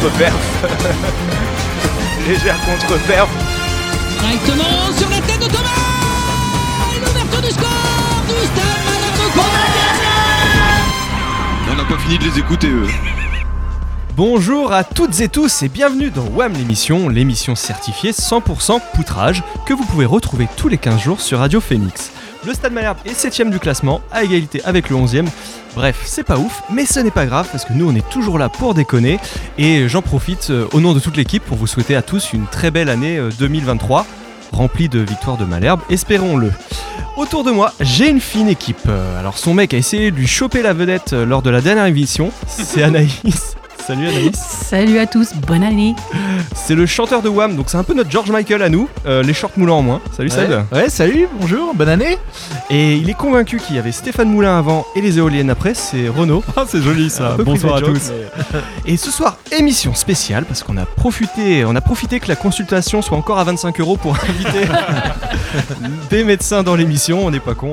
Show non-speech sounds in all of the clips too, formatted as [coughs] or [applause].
contre-perf. [laughs] légère contre-perf. Directement sur la tête de Thomas l'ouverture du score du Stade On n'a pas fini de les écouter eux. Bonjour à toutes et tous et bienvenue dans WAM l'émission, l'émission certifiée 100% poutrage que vous pouvez retrouver tous les 15 jours sur Radio Phoenix. Le Stade Malherbe est 7ème du classement, à égalité avec le 11ème. Bref, c'est pas ouf, mais ce n'est pas grave parce que nous on est toujours là pour déconner et j'en profite euh, au nom de toute l'équipe pour vous souhaiter à tous une très belle année euh, 2023 remplie de victoires de Malherbe, espérons-le. Autour de moi, j'ai une fine équipe. Euh, Alors son mec a essayé de lui choper la vedette euh, lors de la dernière émission, c'est [laughs] Anaïs. Salut Anaïs. Salut à tous, bonne année. C'est le chanteur de Wham, donc c'est un peu notre George Michael à nous, euh, les shorts moulants en moins. Salut Seb. Ouais, salut, bonjour, bonne année. Et il est convaincu qu'il y avait Stéphane Moulin avant et les éoliennes après, c'est Renaud. Ah, c'est joli ça. Bonsoir à tous. mais- Et ce soir, émission spéciale parce qu'on a profité, on a profité que la consultation soit encore à 25 euros pour [laughs] inviter des médecins dans l'émission. On n'est pas con.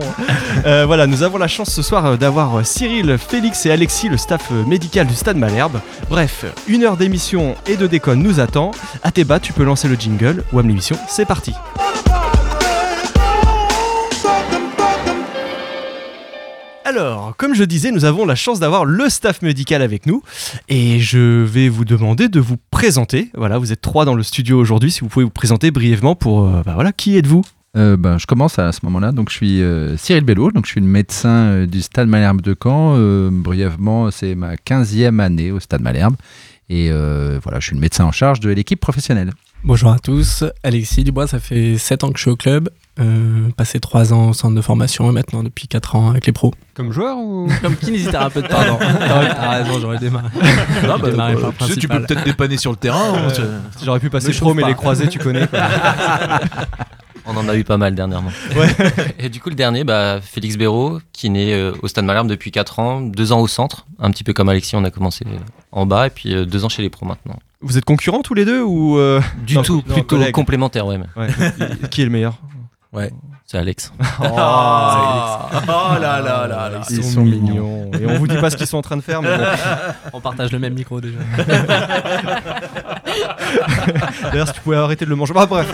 hein. voilà, nous avons la chance ce soir euh, d'avoir euh, Cyril, Félix et Alexis, le staff euh, médical du Stade Malherbe. Bref, une heure d'émission et de déconne nous attend. À tes tu peux lancer le jingle. Wam l'émission, c'est parti. Alors, comme je disais, nous avons la chance d'avoir le staff médical avec nous et je vais vous demander de vous présenter. Voilà, vous êtes trois dans le studio aujourd'hui. Si vous pouvez vous présenter brièvement pour, euh, bah voilà, qui êtes-vous? Euh, ben, je commence à ce moment-là. Donc, je suis euh, Cyril Bello, donc je suis le médecin euh, du Stade Malherbe de Caen. Euh, brièvement, c'est ma 15e année au Stade Malherbe. Et euh, voilà, je suis le médecin en charge de l'équipe professionnelle. Bonjour à tous, Alexis Dubois, ça fait 7 ans que je suis au club, euh, passé 3 ans au centre de formation et maintenant depuis 4 ans avec les pros. Comme joueur ou? [laughs] Comme kinésithérapeute, pardon. T'as raison, j'aurais démarré. [laughs] Ah, bah, bah, le tu sais, tu peux peut-être dépanner sur le terrain. on se- J'aurais pu passer Me pro, mais pas. les croisés, tu connais. quoi. [laughs] On en a eu pas mal dernièrement. [laughs] Et du coup, le dernier, bah, Félix Béraud, qui est né euh, au Stade Malherbe depuis 4 ans, 2 ans au centre, un petit peu comme Alexis, on a commencé euh, en bas, et puis 2 ans chez les pros maintenant. vous êtes concurrents tous les deux ou euh, Du Non, tout, non, plutôt collègues. complémentaire, ouais. mais ouais, qui est le meilleur? C'est Alex. [laughs] Ah, oh là là là là. Ils, sont, mignons. Et on vous dit pas ce qu'ils sont en train de faire, mais bon. [laughs] On partage le même micro déjà. [laughs] D'ailleurs, si tu pouvais arrêter de le manger. Bah, bref.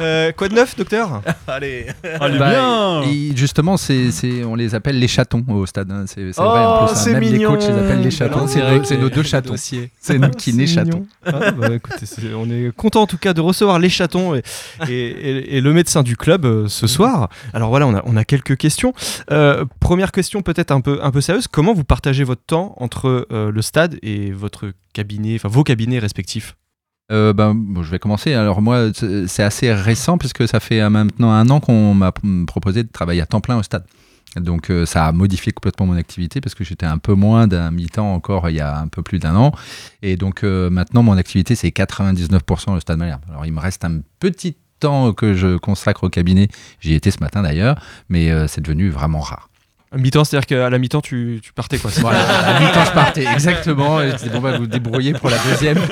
Euh, quoi de neuf, docteur? Allez. Bah, bien. et justement, c'est, c'est- on les appelle les chatons au stade. hein. C'est, c'est vrai, Oh, en plus. hein. c'est Même les coachs les appellent les chatons. C'est, nos- nos deux chatons. C'est nous qui nés C'est chatons. Ah, bah, écoutez, on est content en tout cas de recevoir les chatons et, et- et- et le médecin du club euh, ce soir. Alors voilà, on a, quelques questions. Euh, première question peut-être un peu, un peu sérieuse. Comment vous partagez votre temps entre euh, le stade et votre cabinet, enfin vos cabinets respectifs? Euh, ben, je vais commencer. Alors moi, c'est assez récent puisque ça fait maintenant un an qu'on m'a proposé de travailler à temps plein au stade. Donc ça a modifié complètement mon activité parce que j'étais un peu moins d'un mi-temps encore il y a un peu plus d'un an. Et donc maintenant mon activité c'est 99% le stade Malherbe. Alors il me reste un petit temps que je consacre au cabinet. J'y étais ce matin d'ailleurs, mais euh, c'est devenu vraiment rare. À mi-temps, c'est-à-dire qu'à la mi-temps, tu, tu partais quoi. Voilà, à mi-temps je partais, exactement. Et je disais, bon, bah, vous vous débrouillez pour la deuxième. [laughs]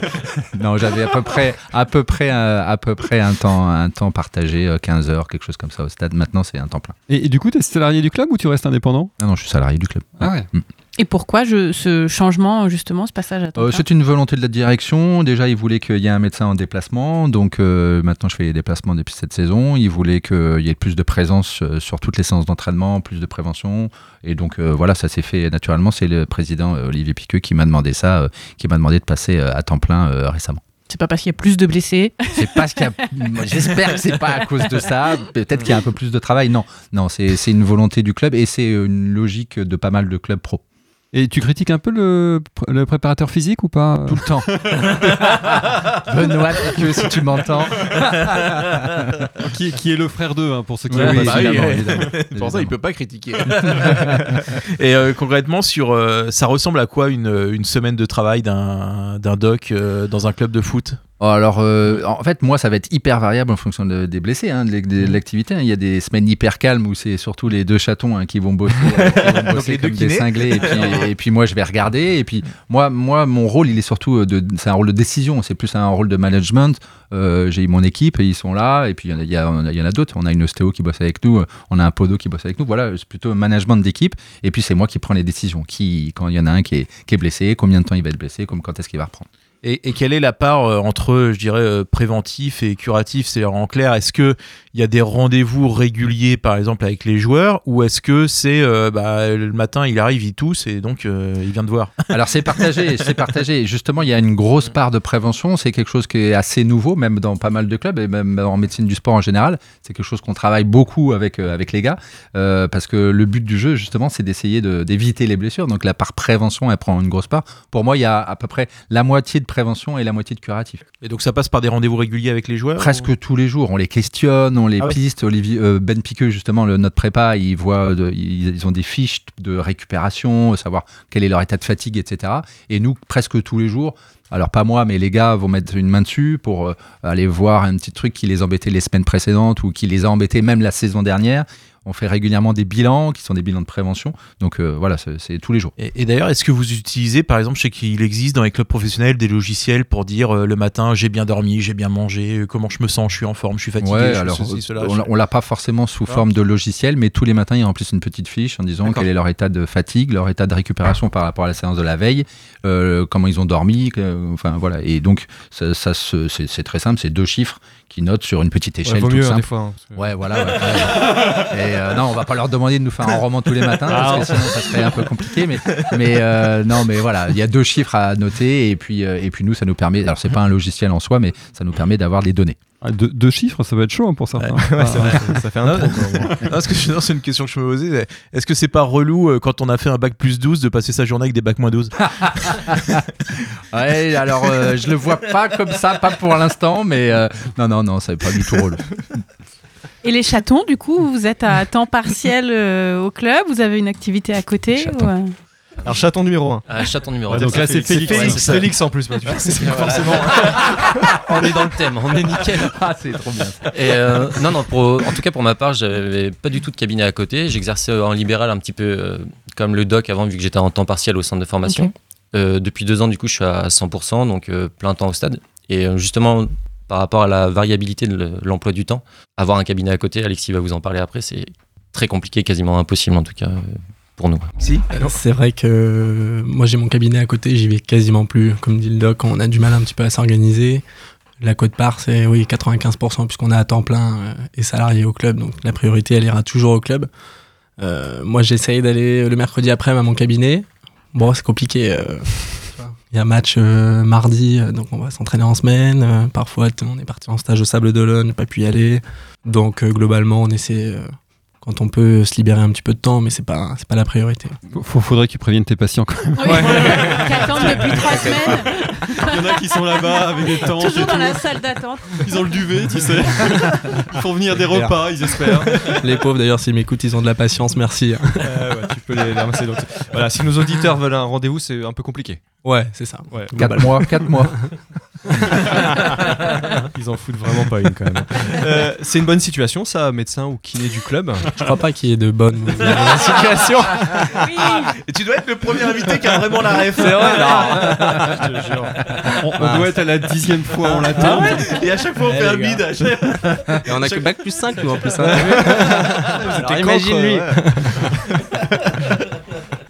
Non, j'avais à peu près, à peu près, euh, à peu près un temps, un temps partagé, euh, 15 heures, quelque chose comme ça au stade. Maintenant, c'est un temps plein. Et, et du coup, t'es salarié du club ou tu restes indépendant? Non, non, je suis salarié du club. Ah ouais. Mm. Et pourquoi je, ce changement, justement, ce passage à temps Euh, plein c'est une volonté de la direction. Déjà, ils voulaient qu'il y ait un médecin en déplacement. Donc, euh, maintenant, je fais les déplacements depuis cette saison. Ils voulaient qu'il y ait plus de présence euh, sur toutes les séances d'entraînement, plus de prévention. Et donc, euh, voilà, ça s'est fait naturellement. C'est le président Olivier Piqueux qui m'a demandé ça, qui m'a demandé de passer à temps plein récemment. C'est pas parce qu'il y a plus de blessés? C'est pas ce qu'il y a. [laughs] J'espère que c'est pas à cause de ça. Peut-être qu'il y a un peu plus de travail. Non, non, c'est c'est une volonté du club et c'est une logique de pas mal de clubs pro. Et tu critiques un peu le, le préparateur physique ou pas Tout le temps. [laughs] Benoît si tu m'entends. [laughs] qui, qui est le frère d'eux, hein, pour ceux qui l'ont oui, évidemment, [laughs] oui. pour ça il peut pas critiquer. Et euh, concrètement, sur, euh, ça ressemble à quoi une, une semaine de travail d'un doc euh, dans un club de foot? Alors, euh, en fait, moi, ça va être hyper variable en fonction de- des blessés, hein, de, de l'activité. hein. Il y a des semaines hyper calmes où c'est surtout les deux chatons hein, qui vont bosser, euh, [laughs] qui vont bosser les deux comme des cinglés. Et puis, [laughs] et puis moi, je vais regarder. Et puis moi, moi, mon rôle, il est surtout de, c'est un rôle de décision. C'est plus un rôle de management. Euh, J'ai mon équipe et ils sont là. Et puis il y en a, il y a- il y en a d'autres. On a une ostéo qui bosse avec nous. On a un podo qui bosse avec nous. Voilà, c'est plutôt un management d'équipe. Et puis c'est moi qui prends les décisions. Qui, quand il y en a un qui est, qui est blessé, combien de temps il va être blessé, comme quand est-ce qu'il va reprendre. Et, et quelle est la part euh, entre, je dirais, euh, préventif et curatif? C'est-à-dire, en clair, est-ce que il y a des rendez-vous réguliers, par exemple, avec les joueurs, ou est-ce que c'est euh, bah, le matin, il arrive, il tousse, et donc euh, il vient de voir? [laughs] Alors c'est partagé, c'est partagé. Justement, il y a une grosse part de prévention. C'est quelque chose qui est assez nouveau, même dans pas mal de clubs et même en médecine du sport en général. C'est quelque chose qu'on travaille beaucoup avec euh, avec les gars, parce que le but du jeu, justement, c'est d'essayer de- d'éviter les blessures. Donc la part prévention, elle prend une grosse part. Pour moi, il y a à peu près la moitié de prévention et la moitié de curatif. Et donc ça passe par des rendez-vous réguliers avec les joueurs Presque tous les jours, on les questionne, on les Ah ouais. piste. Olivier, euh, ben Piqueux, justement, le, notre prépa, ils voient, de- ils, ont des fiches de récupération, savoir quel est leur état de fatigue, etc. Et nous, presque tous les jours. Alors pas moi, mais les gars vont mettre une main dessus pour euh, aller voir un petit truc qui les embêtait les semaines précédentes ou qui les a embêtés même la saison dernière. On fait régulièrement des bilans qui sont des bilans de prévention. Donc euh, voilà, c'est tous les jours. Et, et d'ailleurs, est-ce que vous utilisez, par exemple, je sais qu'il existe dans les clubs professionnels des logiciels pour dire euh, le matin, j'ai bien dormi, j'ai bien mangé, euh, comment je me sens, je suis en forme, je suis fatigué, Ouais, je alors ceci, cela. on, je- l'a- pas forcément sous Ah. forme de logiciel, mais tous les matins ils remplissent une petite fiche en disant quel est leur état de fatigue, leur état de récupération par rapport à la séance de la veille, euh, comment ils ont dormi, enfin voilà. Et donc ça, c'est très simple, c'est deux chiffres qui notent sur une petite échelle vaut toute mieux, hein, simple. des fois, hein, que- Ouais, voilà. ouais, ouais. Et euh, non, on va pas leur demander de nous faire un [laughs] roman tous les matins Ah, parce que sinon ça serait un peu compliqué. Mais, mais euh, non, mais voilà, il y a deux chiffres à noter et puis euh, et puis nous ça nous permet. Alors c'est pas un logiciel en soi, mais ça nous permet d'avoir les données. Ah, deux, deux chiffres, ça va être chaud hein, pour certains. [laughs] Ouais, vrai, ça- ça fait un Non, trop. quoi. Non, parce que c'est une question que je me posais. Est-ce que c'est pas relou euh, quand on a fait un bac plus 12 de passer sa journée avec des bacs moins 12 [laughs] Ouais, alors euh, je le vois pas comme ça, pas pour l'instant, mais euh, non, non, non, c'est pas du tout relou. Et les chatons, du coup, vous êtes à temps partiel euh, au club? Vous avez une activité à côté ou, euh, Alors, chaton numéro 1. Ah, chaton numéro Ouais, deux. donc là, c'est Félix, Félix, en plus. bah, tu vois, c'est forcément. [laughs] on est dans le thème, on est nickel. [laughs] Ah, c'est trop bien. Et euh, non, non, pour, en tout cas pour ma part, j'avais pas du tout de cabinet à côté. J'exerçais en libéral un petit peu euh, comme le doc avant, vu que j'étais en temps partiel au centre de formation. Euh, depuis deux ans, du coup, je suis à 100%, donc euh, plein temps au stade. Et euh, justement, par rapport à la variabilité de le- l'emploi du temps, avoir un cabinet à côté, Alexis va vous en parler après, c'est très compliqué, quasiment impossible en tout cas euh, pour nous. Si C'est vrai que moi j'ai mon cabinet à côté, j'y vais quasiment plus. Comme dit le doc, on a du mal un petit peu à s'organiser. La cote part, c'est oui 95% puisqu'on est à temps plein euh, et salarié au club, donc la priorité elle ira toujours au club. Euh, moi j'essaye d'aller le mercredi après à mon cabinet. Bon c'est compliqué. euh. Il y a match euh, mardi, euh, donc on va s'entraîner en semaine. Euh, parfois on est parti en stage au Sable d'Olonne, pas pu y aller. Donc euh, globalement on essaie euh, quand on peut se libérer un petit peu de temps, mais c'est pas c'est pas la priorité. Faut- faudrait qu'ils préviennent tes patients quand même. Qui attendent depuis trois semaines, Il y en a qui sont là-bas avec des tentes toujours dans tout. la salle d'attente. Ils ont le duvet, tu sais. Ils font venir des repas, ils espèrent. Les pauvres, d'ailleurs, s'ils m'écoutent, ils ont de la patience, merci. Euh, ouais, tu peux les, les ramasser. Donc, voilà, si nos auditeurs veulent un rendez-vous, c'est un peu compliqué. Ouais, c'est ça. Ouais. 4 mois, 4 mois. [laughs] [laughs] Ils en foutent vraiment pas une quand même. Euh, c'est une bonne situation, ça, médecin ou kiné du club. Je crois pas qu'il y ait de bonnes [laughs] ou de mauvaises situations. Et tu dois être le premier invité qui a vraiment la ref. C'est vrai, Je te jure. On, on doit être à la dixième fois, on l'attend. Et à chaque fois, on Eh, fait un les bid. à chaque- Et on a que bac plus 5, nous, en plus. hein. [laughs] Alors, imagine-lui.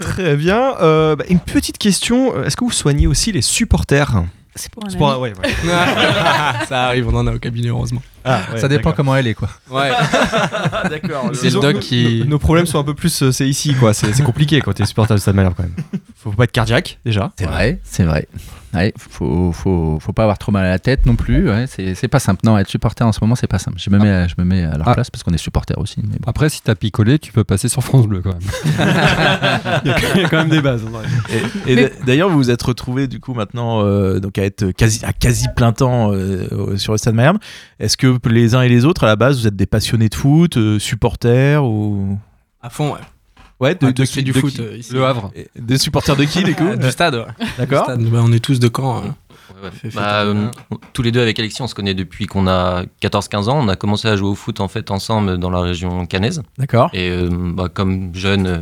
Très bien. Euh, bah, une petite question. Est-ce que vous soignez aussi les supporters? C'est pour un C'est pour un- ami. ouais, ouais. [laughs] ça arrive, on en a au cabinet, heureusement. Ah, ouais, ça dépend d'accord. comment elle est, quoi. Ouais. [laughs] D'accord. C'est le Disons, doc nos- qui- Nos, nos problèmes sont un peu plus. euh, c'est ici, quoi. C'est c'est compliqué quand t'es supporter de Stade Malherbe, quand même. Faut pas être cardiaque, déjà. C'est vrai, c'est vrai. Ouais, faut, faut, faut pas avoir trop mal à la tête non plus. Ouais, c'est c'est pas simple. Non, être supporter en ce moment, c'est pas simple. Je me mets, à- je me mets à leur Ah. place parce qu'on est supporter aussi. Mais bon. Après, si t'as picolé, tu peux passer sur France Bleu quand même. [laughs] Il y a quand même des bases. Et, d'ailleurs, vous vous êtes retrouvé du coup maintenant euh, donc à être quasi à quasi plein temps euh, sur le Stade Malherbe. Est-ce que les uns et les autres à la base vous êtes des passionnés de foot, euh, supporters ou? À fond, ouais. Ouais Ah, tout ce qui du de foot qui euh, ici. Le Havre. Et Des supporters de qui du coup Ah, [laughs] Du stade, ouais. [laughs] D'accord. Bah, on est tous de camp. hein. Ouais, ouais. Fait- fait Bah, euh, tous les deux avec Alexis, on se connaît depuis qu'on a 14-15 ans. On a commencé à jouer au foot en fait ensemble dans la région cannaise. D'accord. Et euh, bah, comme jeunes euh,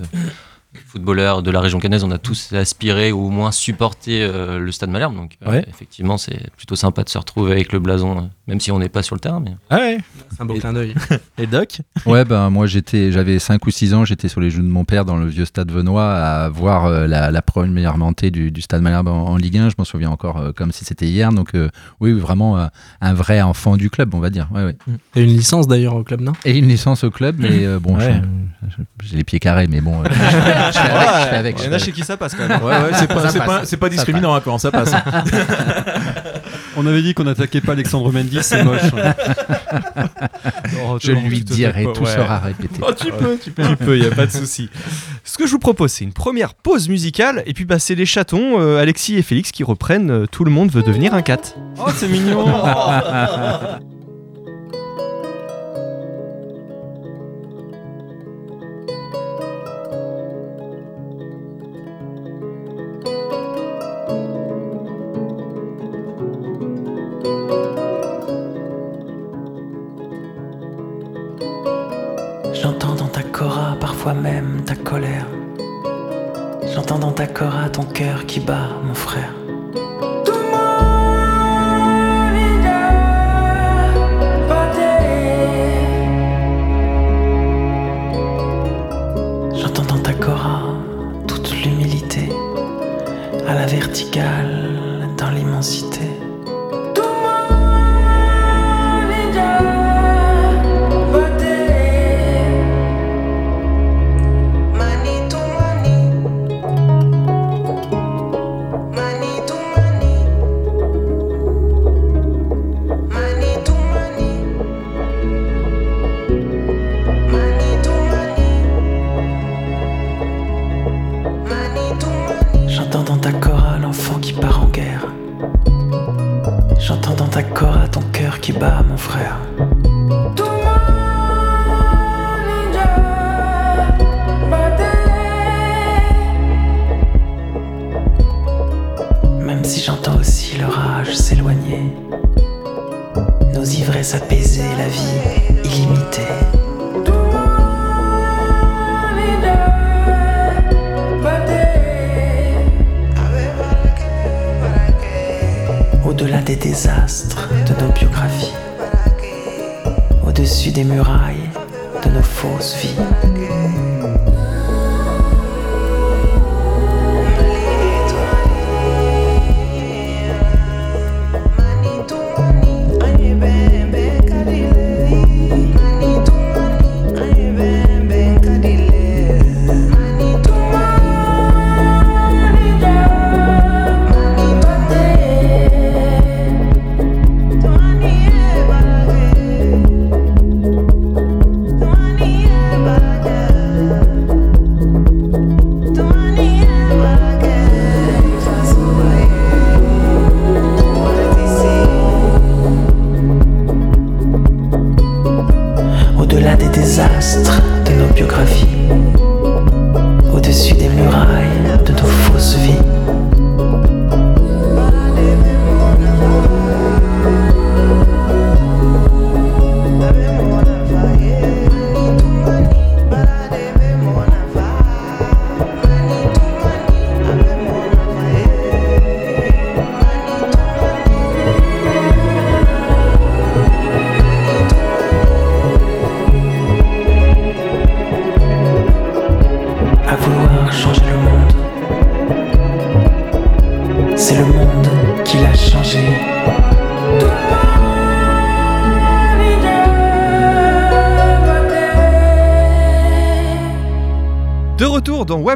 footballeurs de la région cannaise, on a tous aspiré ou au moins supporté euh, le Stade Malherbe. Donc euh, Ouais. effectivement, c'est plutôt sympa de se retrouver avec le blason, euh, même si on n'est pas sur le terrain. Mais... Ah ouais. C'est un beau clin d'œil. [laughs] Et Doc? Ouais, ben moi j'étais, j'avais 5 ou 6 ans, j'étais sur les genoux de mon père dans le vieux stade venois à voir euh, la, la première montée du, du stade Malherbe en, en Ligue 1. Je m'en souviens encore euh, comme si c'était hier. Donc euh, oui, vraiment euh, un vrai enfant du club, on va dire. Ouais, ouais. T'as une licence d'ailleurs au club, non? Et une licence au club, mais euh, bon, j'ai les pieds carrés, mais bon, euh, [laughs] avec, je fais avec, je Il y en a chez qui ça passe quand même. Ouais, ouais, c'est pas, c'est pas, c'est pas discriminant hein, ça passe. [laughs] On avait dit qu'on n'attaquait pas Alexandre Mendy, c'est moche. [laughs] Oh, Je lui dirai, tout ouais. sera répété. Oh, tu peux, tu peux. Tu peux, il a pas de souci. Ce que je vous propose, c'est une première pause musicale, et puis bah, c'est les chatons, euh, Alexis et Félix, qui reprennent euh, Tout le monde veut devenir un cat. Oh, c'est mignon [laughs] même ta colère. J'entends dans ta cora ton cœur qui bat, mon frère.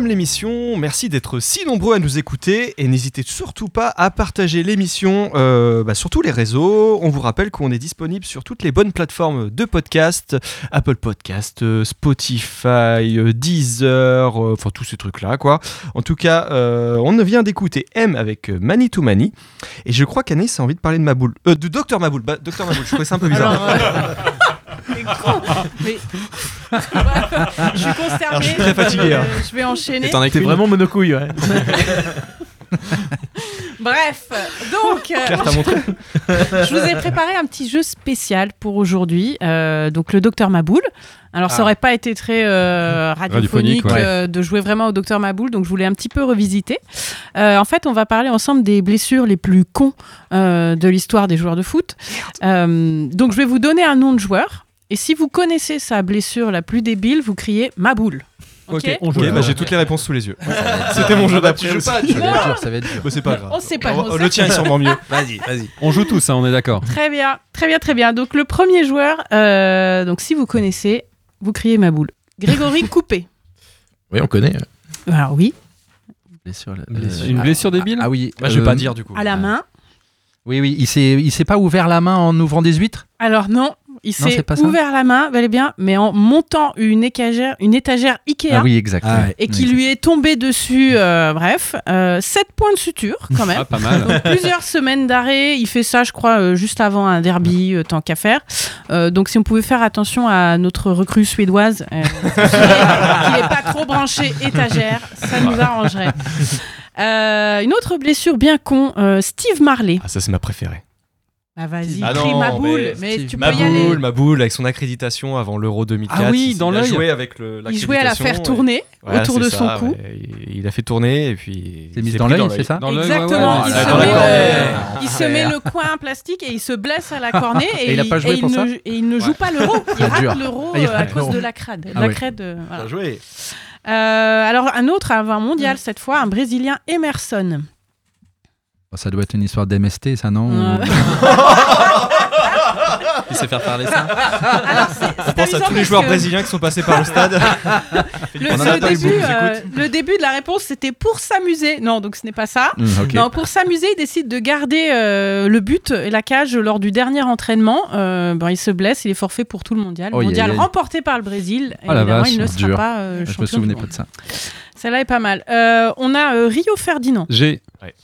L'émission, merci d'être si nombreux à nous écouter et n'hésitez surtout pas à partager l'émission euh, bah, sur tous les réseaux. On vous rappelle qu'on est disponible sur toutes les bonnes plateformes de podcast, Apple Podcast, euh, Spotify, euh, Deezer, enfin tous ces trucs-là quoi. En tout cas, on vient d'écouter M avec Mani to Mani et je crois qu'Anaïs a envie de parler de Maboul, de Docteur Maboul, bah, Docteur Maboul, je trouvais ça un peu bizarre. [laughs] je suis consternée. Alors, je suis très fatigué, Euh, hein. Je vais enchaîner. T'es vraiment monocouille, ouais. [laughs] Bref, donc, euh, Claire t'a montré [laughs] je vous ai préparé un petit jeu spécial pour aujourd'hui. Euh, donc, le docteur Maboul. Alors, ça Ah. aurait pas été très euh, radiophonique, Radiophonique, ouais. euh, de jouer vraiment au docteur Maboul, donc je voulais un petit peu revisiter. Euh, en fait, on va parler ensemble des blessures les plus cons euh, de l'histoire des joueurs de foot. Euh, donc, je vais vous donner un nom de joueur. Et si vous connaissez sa blessure la plus débile, vous criez Maboul. Ok, Ok, on joue. bah, j'ai toutes les réponses sous les yeux. [laughs] C'était mon jeu d'après. aussi. Ça va être dur, ça va être dur. Bah, c'est pas grave. On sait pas. On Le tien est sûrement mieux. [laughs] Vas-y, vas-y. On joue tous, hein, on est d'accord. Très bien, très bien, très bien. Donc le premier joueur, euh, donc si vous connaissez, vous criez ma boule. Grégory [laughs] Coupé. Oui, on connaît. Alors oui, Blessure, euh, Blessure. Une blessure débile Ah oui. Bah, je vais euh, pas dire du coup. à la main. Oui, oui. Il s'est, il s'est pas ouvert la main en ouvrant des huîtres? Alors non, il s'est ça. ouvert la main, bel et bien, mais en montant une étagère, une étagère Ikea. Ah oui, exact. Ah ouais. Et qui lui est tombé dessus, euh, bref, 7 points de suture quand même. Ah, pas mal. Donc, [laughs] plusieurs semaines d'arrêt. Il fait ça, je crois, euh, juste avant un derby, euh, tant qu'à faire. Euh, donc, si on pouvait faire attention à notre recrue suédoise, euh, qui n'est pas trop branché étagère, ça nous arrangerait. Euh, une autre blessure bien con, euh, Steve Marley. Ah, ça, c'est ma préférée. Bah vas-y, Ah crie non, ma boule, mais tu peux Ma y aller. boule, ma boule, avec son accréditation avant l'Euro 2004. Ah oui, il, dans il a joué avec le, Il jouait à la faire tourner et- autour de ça, son cou. Il, a fait tourner et puis. C'est il mis dans l'œil, c'est ça Dans Exactement, ouais, ouais. il, Ah, se dans met, le, cornée. il se met le coin en plastique et il se blesse à la cornée et, Et il a pas joué et pour il ça ne, et il ne joue pas l'euro. [laughs] Il rate l'euro Ah, euh, à cause de la crade. Ah la crade, euh. Bien joué. Euh, alors un autre, un mondial cette fois, un Brésilien Emerson. Oh, Ça doit être une histoire d'MST, ça, non Euh, [laughs] Il sait faire parler ça. alors c'est On pense à tous les joueurs que brésiliens qui sont passés par le stade. [laughs] Le, On en le début, euh, le début de la réponse c'était pour s'amuser. Non, donc ce n'est pas ça. Ok. Non, pour s'amuser, il décide de garder euh, le but et la cage lors du dernier entraînement. Euh, ben, il se blesse, il est forfait pour tout le mondial. Oh, mondial remporté par le Brésil. Oh, la vache, il ne sera dur. pas euh, Je me champion souvenais pas de ça. Celle-là est pas mal. Euh, on a euh, Rio Ferdinand. J'ai. Ouais.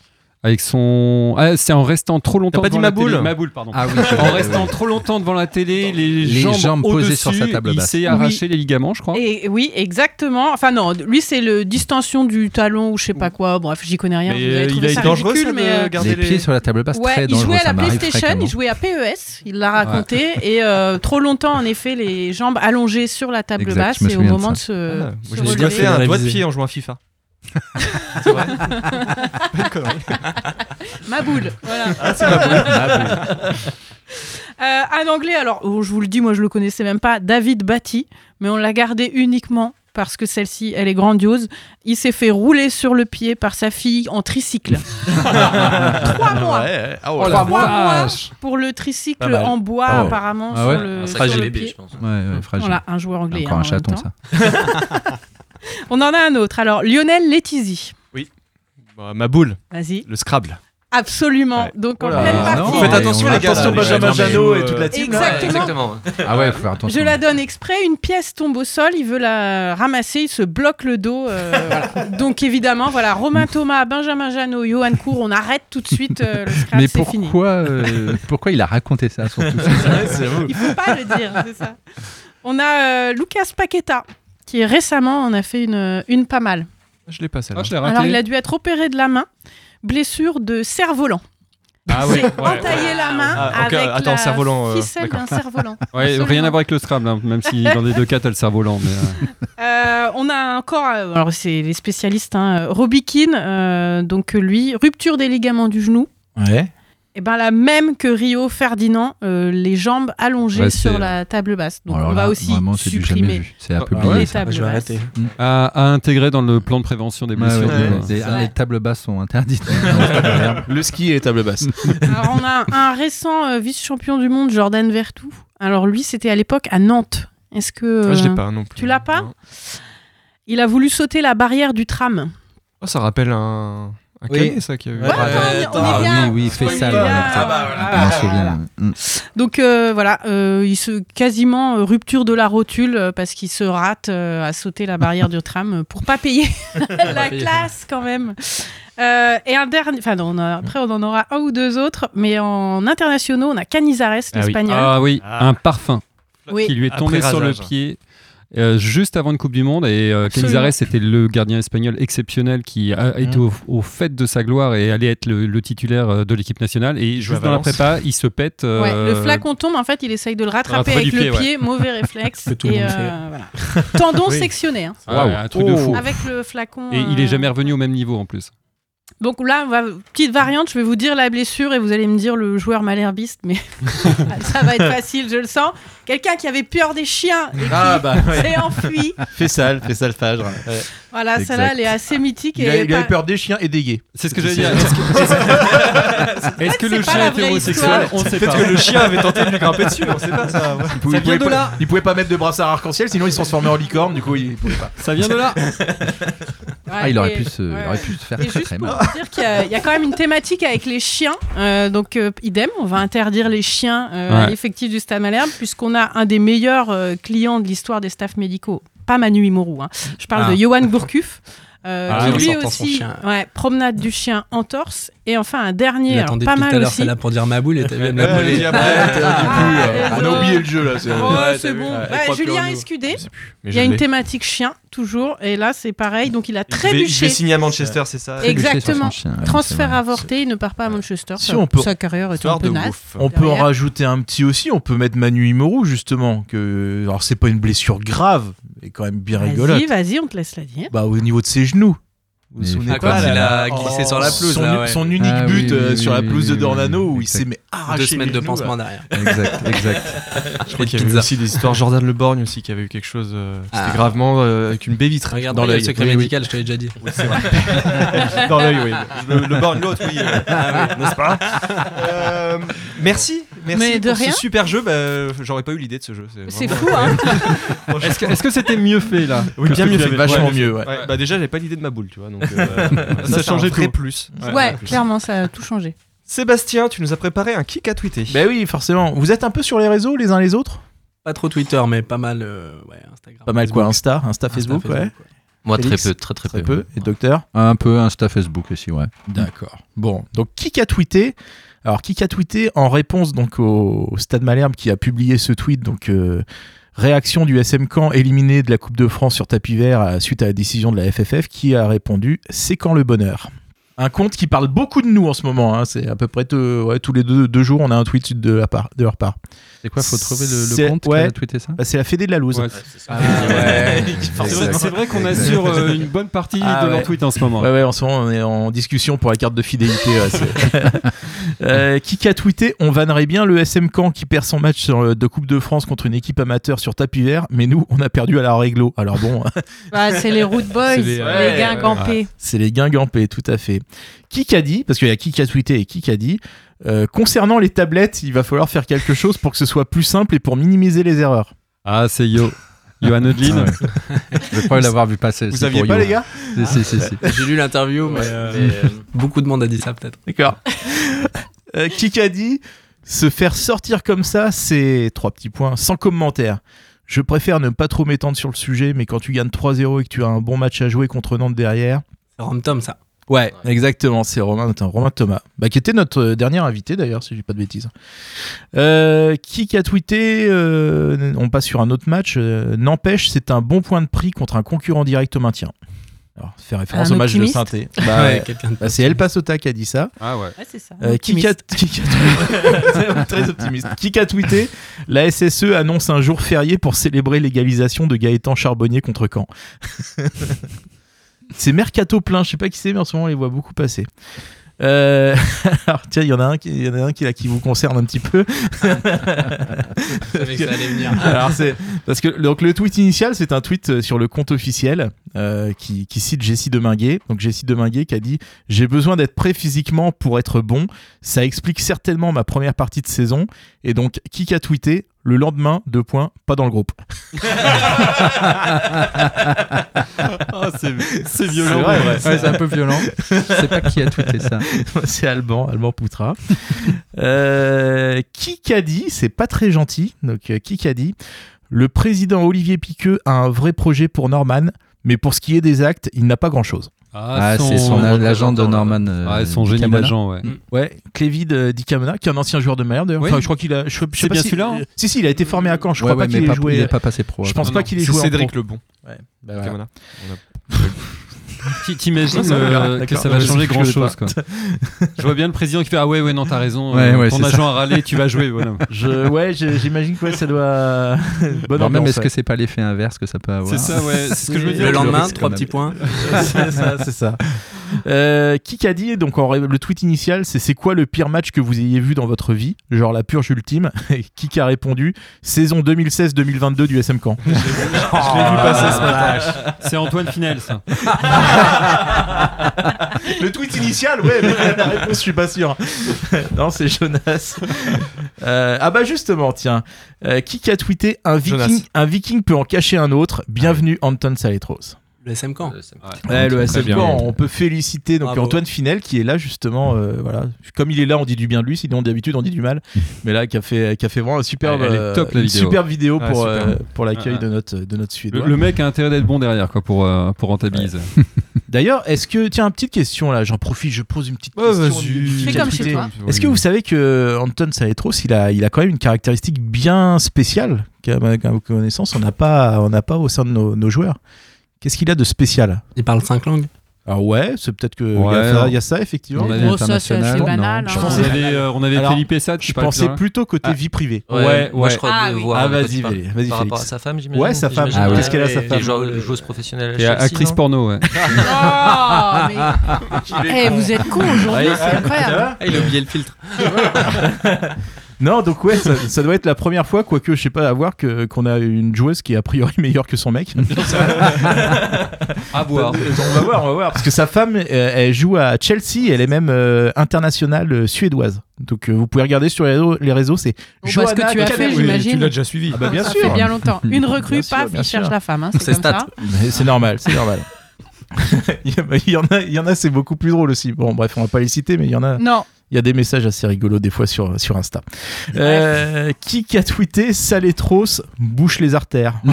Avec son. Ah, c'est en restant trop longtemps. T'as pas devant dit la ma boule télé. Ma boule, pardon. Ah oui, [laughs] En restant trop longtemps devant la télé, les, Les jambes, jambes posées sur sa table il basse. s'est arraché les ligaments, je crois. Et oui, exactement. Enfin non, lui c'est le distension du talon ou je sais pas quoi. Bref, j'y connais rien. Mais, Vous allez euh, il a ça été dangereux ridicule, ça, mais euh, garder Les pieds sur la table basse, Ouais, très il jouait à la PlayStation, il jouait à PES, il l'a raconté, et euh, trop longtemps en effet les jambes allongées sur la table Exact, basse et au moment de se, Ah, suis relever. fait un doigt de pied en jouant à FIFA. [laughs] c'est vrai. Ma boule, voilà. Ah, c'est [laughs] ma boule. Euh, un anglais, alors oh, je vous le dis, moi je le connaissais même pas, David Batty, mais on l'a gardé uniquement parce que celle-ci, elle est grandiose. Il s'est fait rouler sur le pied par sa fille en tricycle. [laughs] Trois mois. Ouais, ouais. Ah, Oh Trois mois pour le tricycle en bois Ah apparemment Ah sur ouais le, Un sur fragile le pied. je pense. Ouais, ouais, fragile. Voilà, un joueur anglais. Encore hein, un en chaton, ça. [laughs] On en a un autre. Alors, Lionel Letizy. Bah, ma boule, Vas-y. le Scrabble. Absolument. Ouais. Donc, en Oh là pleine partie. non. Faites attention les gars. Benjamin Janot et toute la team. là. Exactement. Exactement. Ah ouais, faut faire attention. Je la donne exprès, une pièce tombe au sol, il veut la ramasser, il se bloque le dos. euh, [laughs] voilà. Donc évidemment, voilà, Romain Thomas, Benjamin Janot, Johan Cour, on arrête tout de suite euh, le scratch, Mais fini. pourquoi, euh, pourquoi il a raconté ça surtout? [laughs] Il faut pas le dire, c'est ça. On a euh, Lucas Paqueta, qui récemment en a fait une, une pas mal. Je l'ai pas celle-là. Ah, Alors il a dû être opéré de la main, blessure de cerf-volant. Ah C'est entailler la main Ah, ok, avec attends, la cerf-volant, euh, ficelle d'un cerf-volant. [laughs] Ouais, rien à voir avec le Scrabble, hein, même si dans les deux cas, t'as le cerf-volant. Mais, euh, Euh, on a encore, euh, alors c'est les spécialistes, hein, Robbie Keane, euh, donc lui, rupture des ligaments du genou. Ouais. Et ben la même que Rio Ferdinand, euh, les jambes allongées Ouais, sur la table basse. Donc Alors on là, va aussi vraiment, supprimer. C'est à Ah, publier. ouais, les ça. tables je vais basses. arrêter. à, à intégrer dans le plan de prévention des blessures. ouais, des-. Les tables basses sont interdites. [laughs] le ski et les tables basses. [laughs] Alors on a un récent euh, vice-champion du monde, Jordan Vertou. Alors lui, c'était à l'époque à Nantes. Est-ce que Ah, je euh, l'ai pas non plus. tu l'as pas Non. il a voulu sauter la barrière du tram Oh, ça rappelle un. Un Oui. cahier, ça qui a eu. Ouais, on est- on est Ah bien. oui, oui, il fait ça. Ah, ça. bah, voilà. souviens. Mm. Donc euh, voilà, euh, il se quasiment euh, rupture de la rotule parce qu'il se rate euh, à sauter la barrière du tram pour pas payer [laughs] [laughs] la classe quand même. Euh, et un dernier, enfin non, on a- après on en aura un ou deux autres, mais en internationaux on a Canizares, Ah oui. l'espagnol. Ah oui, Ah. un parfum oui. qui lui est Après tombé sur le pied. Euh, juste avant une Coupe du Monde. Et euh. Canizares, c'était le gardien espagnol exceptionnel qui a été au, au fait de sa gloire et allait être le, le titulaire euh, de l'équipe nationale. Et juste dans la prépa, il se pète. euh, Ouais, le flacon tombe, en fait, il essaye de le rattraper Rattraper avec le pied, pied, ouais. mauvais [laughs] réflexe. Tout et monde euh, voilà. [laughs] Tendon Oui. sectionné. hein. ouais, un truc de fou. Avec le flacon. Et il est jamais revenu au même niveau en plus. Donc là, va... petite variante, je vais vous dire la blessure et vous allez me dire le joueur malherbiste, mais [laughs] ça va être facile, je le sens. Quelqu'un qui avait peur des chiens et qui Ah, bah, ouais. s'est enfui. Fais sale, fais salfage. Ouais. Voilà, celle-là, elle est assez mythique. Il, et a- il pas- avait peur des chiens et des gays. C'est ce que j'allais dire. Est-ce que, [laughs] est-ce que le chien hétérosexuel histoire. On sait Peut-être pas. que le chien avait tenté de lui grimper dessus, on sait pas ça. ouais. Il pouvait, Ça vient il pouvait de pas, là. il pouvait pas mettre de brassard arc-en-ciel, sinon il se transformait en licorne, du coup il pouvait pas. Ça vient de là. [laughs] Ouais, Ah, il aurait et- pu se, il ouais, aurait pu se faire Et très juste très pour mal. dire qu'il y, a- il y a quand même une thématique avec les chiens. Euh, donc, euh, idem, on va interdire les chiens euh, à l'effectif du Stade Malherbe, puisqu'on a un des meilleurs euh, clients de l'histoire des staffs médicaux. Pas Manu Imourou. hein. Je parle Ah. de Johan Gourcuff. euh, Ah, qui lui aussi, chien. ouais, promenade du chien en torse. Et enfin, un dernier, Il alors, pas à mal l'heure, aussi. celle-là pour dire ma boule et t'avais Ouais, la Ah, ah, On a oublié le jeu là. c'est- Oh, Ouais, c'est bon. Julien. Escudé. Il y a une thématique chien, toujours. Et là, c'est pareil. Donc, il a Il devait- il trébuché. signer à Manchester, c'est ça Exactement. Transfert avorté, il ne part pas à Manchester. Si Sa- on peut- Sa carrière est un peu. On peut en rajouter un petit aussi, on peut mettre Manu Imoru justement, que alors c'est pas une blessure grave, mais quand même bien rigolote. Vas-y, vas-y, on te laisse la dire. Bah au niveau de ses genoux. Vous vous Mais souvenez Ah, pas quand là, il a glissé sur la pelouse, son, là, ouais. son unique Ah, oui, but euh, oui, sur la oui, pelouse de oui, Dornano oui, où il exact. s'est mais arraché Deux semaines les de pansement derrière. [laughs] Exact, exact. Je crois qu'il y avait aussi des histoires. Jordan Le Borgne aussi qui avait eu quelque chose. euh, C'était Ah. gravement euh, avec une baie vitre. Regarde, Dans l'œil. secret Oui, oui. médical, je te l'ai déjà dit. [laughs] Dans l'œil, oui. Le, le Borgne, l'autre, oui. euh, N'est-ce pas? Euh, Merci. Merci Mais de pour rien. ce super jeu. Bah, J'aurais pas eu l'idée de ce jeu. C'est vraiment- fou, hein. [laughs] [laughs] Est-ce que est-ce que c'était mieux fait là Oui, bien mieux fait. Vachement Ouais, mieux, ouais. Ouais, Bah déjà, j'avais pas l'idée de ma boule, tu vois. Donc, euh, [laughs] Ça ça a changé un vrai tout. plus. Ouais, plus. clairement, ça a tout changé. Sébastien, tu nous as préparé un kick à tweeter. Bah oui, forcément. Vous êtes un peu sur les réseaux les uns les autres? Pas trop Twitter, mais pas mal euh, ouais, Instagram. Pas mal Facebook. quoi, Insta, Insta, Insta, Facebook, ouais. Moi, très peu, très très, Très peu. Et docteur? Un peu Insta, Facebook aussi, ouais. D'accord. Bon, donc qui a tweeté Alors qui a tweeté en réponse donc au, Stade Malherbe qui a publié ce tweet donc euh, réaction du SM Caen éliminé de la Coupe de France sur tapis vert suite à la décision de la FFF qui a répondu c'est quand le bonheur? Un compte qui parle beaucoup de nous en ce moment. hein. C'est à peu près ouais, tous les deux, deux jours on a un tweet de, la part, de leur part. C'est quoi, faut trouver le, compte qui ouais. a tweeté ça Bah, c'est la Fédé de la loose. Ouais, Ah, ouais. [laughs] C'est vrai, qu'on assure euh, une bonne partie Ah, de ouais. leur tweet en ce moment. Ouais, ouais, en ce moment, on est en discussion pour la carte de fidélité. [laughs] Euh, qui a tweeté On vannerait bien le SM Caen qui perd son match sur, de Coupe de France contre une équipe amateur sur tapis vert, mais nous, on a perdu à la réglo. Alors bon, Bah, c'est les Root [laughs] Boys, C'est les, les- ouais, gars ouais, gampés. c'est les guingampés, tout à fait. Qui a dit Parce qu'il y a qui a tweeté et qui a dit euh, Concernant les tablettes, il va falloir faire quelque chose pour que ce soit plus simple et pour minimiser les erreurs. Ah, c'est Yo. Johan [laughs] Odlin. Je crois l'avoir vu passer. Vous pour pas, Yo. les gars Si, si, si, si. J'ai lu l'interview, mais, euh, beaucoup de monde a dit ça peut-être. D'accord. [laughs] Euh, qui a dit se faire sortir comme ça, c'est trois petits points, sans commentaire. Je préfère ne pas trop m'étendre sur le sujet, mais quand tu gagnes 3-0 et que tu as un bon match à jouer contre Nantes derrière. C'est Tom, ça. Ouais, exactement, c'est Romain, attends, Romain Thomas, bah, qui était notre euh, dernier invité d'ailleurs, si je dis pas de bêtises. Euh, qui a tweeté euh, On passe sur un autre match. euh, N'empêche, c'est un bon point de prix contre un concurrent direct au maintien. Alors, fait référence Un au match de Sainté. Bah, [laughs] Ouais, bah, c'est El Pasota qui a dit ça. Ah ouais. Ouais, c'est ça. Euh, qui a, Optimiste. [laughs] qui a- [laughs] très optimiste. Qui a tweeté La SSE annonce un jour férié pour célébrer l'égalisation de Gaëtan Charbonnier contre Caen. C'est Mercato plein, je sais pas qui c'est, mais en ce moment on les voit beaucoup passer. Euh, [laughs] alors tiens, il y en a un qui, il y en a un qui, là, qui vous concerne un petit peu. [laughs] Je savais que ça allait venir. [laughs] Alors c'est parce que donc le tweet initial c'est un tweet euh, sur le compte officiel euh, qui, qui cite Jessie Deminguet. Donc Jessie Deminguet qui a dit j'ai besoin d'être prêt physiquement pour être bon. Ça explique certainement ma première partie de saison. Et donc qui a tweeté? Le lendemain deux points pas dans le groupe. [laughs] Ah, c'est violent. vrai, ouais. Ouais, c'est un peu violent. Je sais pas qui a tweeté ça. [laughs] c'est Alban, Alban Poutra. euh, qui a dit, c'est pas très gentil, donc euh, qui a dit, le président Olivier Piqueux a un vrai projet pour Norman, mais pour ce qui est des actes, il n'a pas grand-chose. Ah, c'est son l'agent de Norman. euh, Ah, son génie d'agent, ouais. Ouais, Clévid euh, Dicamona, qui est un ancien joueur de Mayhem d'ailleurs. Oui. Enfin, je crois qu'il a. Je, je sais C'est pas bien si, celui-là, hein Si, si, il a été formé à Caen. Je Ouais, crois ouais, pas qu'il mais ait pas- joué. il est pas passé pro. Je pense pas qu'il ait C'est joué. en Cédric. Lebon. Ouais, bah voilà. [laughs] T'imagines Ça, ça euh, que ça va Ouais, changer grand chose quoi. Je vois bien le président qui fait ah ouais ouais non t'as raison Ouais, euh, ouais, ton agent a râlé tu vas jouer voilà. Je, ouais, j'imagine que ouais, ça doit. [laughs] Bonne Non, même est-ce que c'est pas l'effet inverse que ça peut avoir C'est ça ouais c'est ce que je me dis. Le lendemain, trois petits points. [laughs] c'est ça, c'est ça. Euh, qui qu'a dit donc en le tweet initial, c'est c'est quoi le pire match que vous ayez vu dans votre vie, genre la purge ultime. Et qui a répondu? Saison 2016-2022 du SM Camp. [laughs] Je l'ai vu passer ce matin. C'est Antoine Finel ça. [laughs] le tweet initial, ouais, mais la réponse, je suis pas sûr. [laughs] non, c'est Jonas. Euh, ah bah justement, tiens, Euh, qui a tweeté? Un viking, Jonas. un viking peut en cacher un autre. Bienvenue Anton Saletros. Le SM Camp. Ouais, le SM. Camp, on peut féliciter donc Bravo. Antoine Finel qui est là justement. euh, voilà, comme il est là, on dit du bien de lui. Sinon d'habitude on dit du mal. [laughs] Mais là, qui a fait, qui a fait vraiment un superbe, Ouais, elle est euh, top, la une vidéo. superbe vidéo Ouais, pour super. euh, pour l'accueil de notre de notre Le, suédois. le mec a intérêt d'être bon derrière quoi pour euh, pour rentabiliser. [laughs] D'ailleurs, est-ce que tiens, petite question là, j'en profite, je pose une petite Ouais, question. du- comme chez toi. Est-ce que vous savez que Anton Saletros, il a, il a quand même une caractéristique bien spéciale qu'à ma qu'à ma connaissance, on n'a pas, on n'a pas au sein de nos, nos joueurs? Qu'est-ce qu'il a de spécial Il parle cinq langues. Alors ouais, c'est peut-être que il y a Ouais. ça- il y, a ça effectivement. On a Bon, ça, c'est international, banal. Je hein. On pensais- avait euh, on avait Alors, Felipe Sad Je pensais plutôt côté vie privée. Ouais, Moi, ouais. je crois Ah de oui. voir. Ah, vas-y, par- vas-y, Par rapport à sa femme, j'imagine. Ouais, sa femme. Ah ouais. Qu'est-ce qu'elle a sa femme joueuse, joueuse professionnelle. Et Chelsea, actrice porno ouais. [laughs] [laughs] Oh, mais... [laughs] Eh, vous êtes cons aujourd'hui, c'est incroyable. Ah, il a oublié le filtre. Non, donc ouais, ça, ça doit être la première fois, quoique je sais pas, à voir que qu'on a une joueuse qui est a priori [laughs] meilleure que son mec. [laughs] À voir. on va voir, on va voir. Parce que sa femme, euh, elle joue à Chelsea, elle est même euh, internationale euh, suédoise. Donc euh, vous pouvez regarder sur les réseaux, les réseaux c'est Bon, ce que Johanna tu as fait, j'imagine. Tu l'as déjà suivi. Ah bah bien ça sûr. fait bien longtemps. Une recrue, sûr, paf, il cherche la femme. hein, c'est C'est comme stat. ça. Mais C'est normal, c'est normal. [laughs] il y en a- il y en a, il y en a c'est beaucoup plus drôle aussi. Bon, bref, on va pas les citer, mais il y en a. Non, Il y a des messages assez rigolos des fois sur, sur Insta. Euh, qui qui a tweeté Saletros bouche les artères [laughs]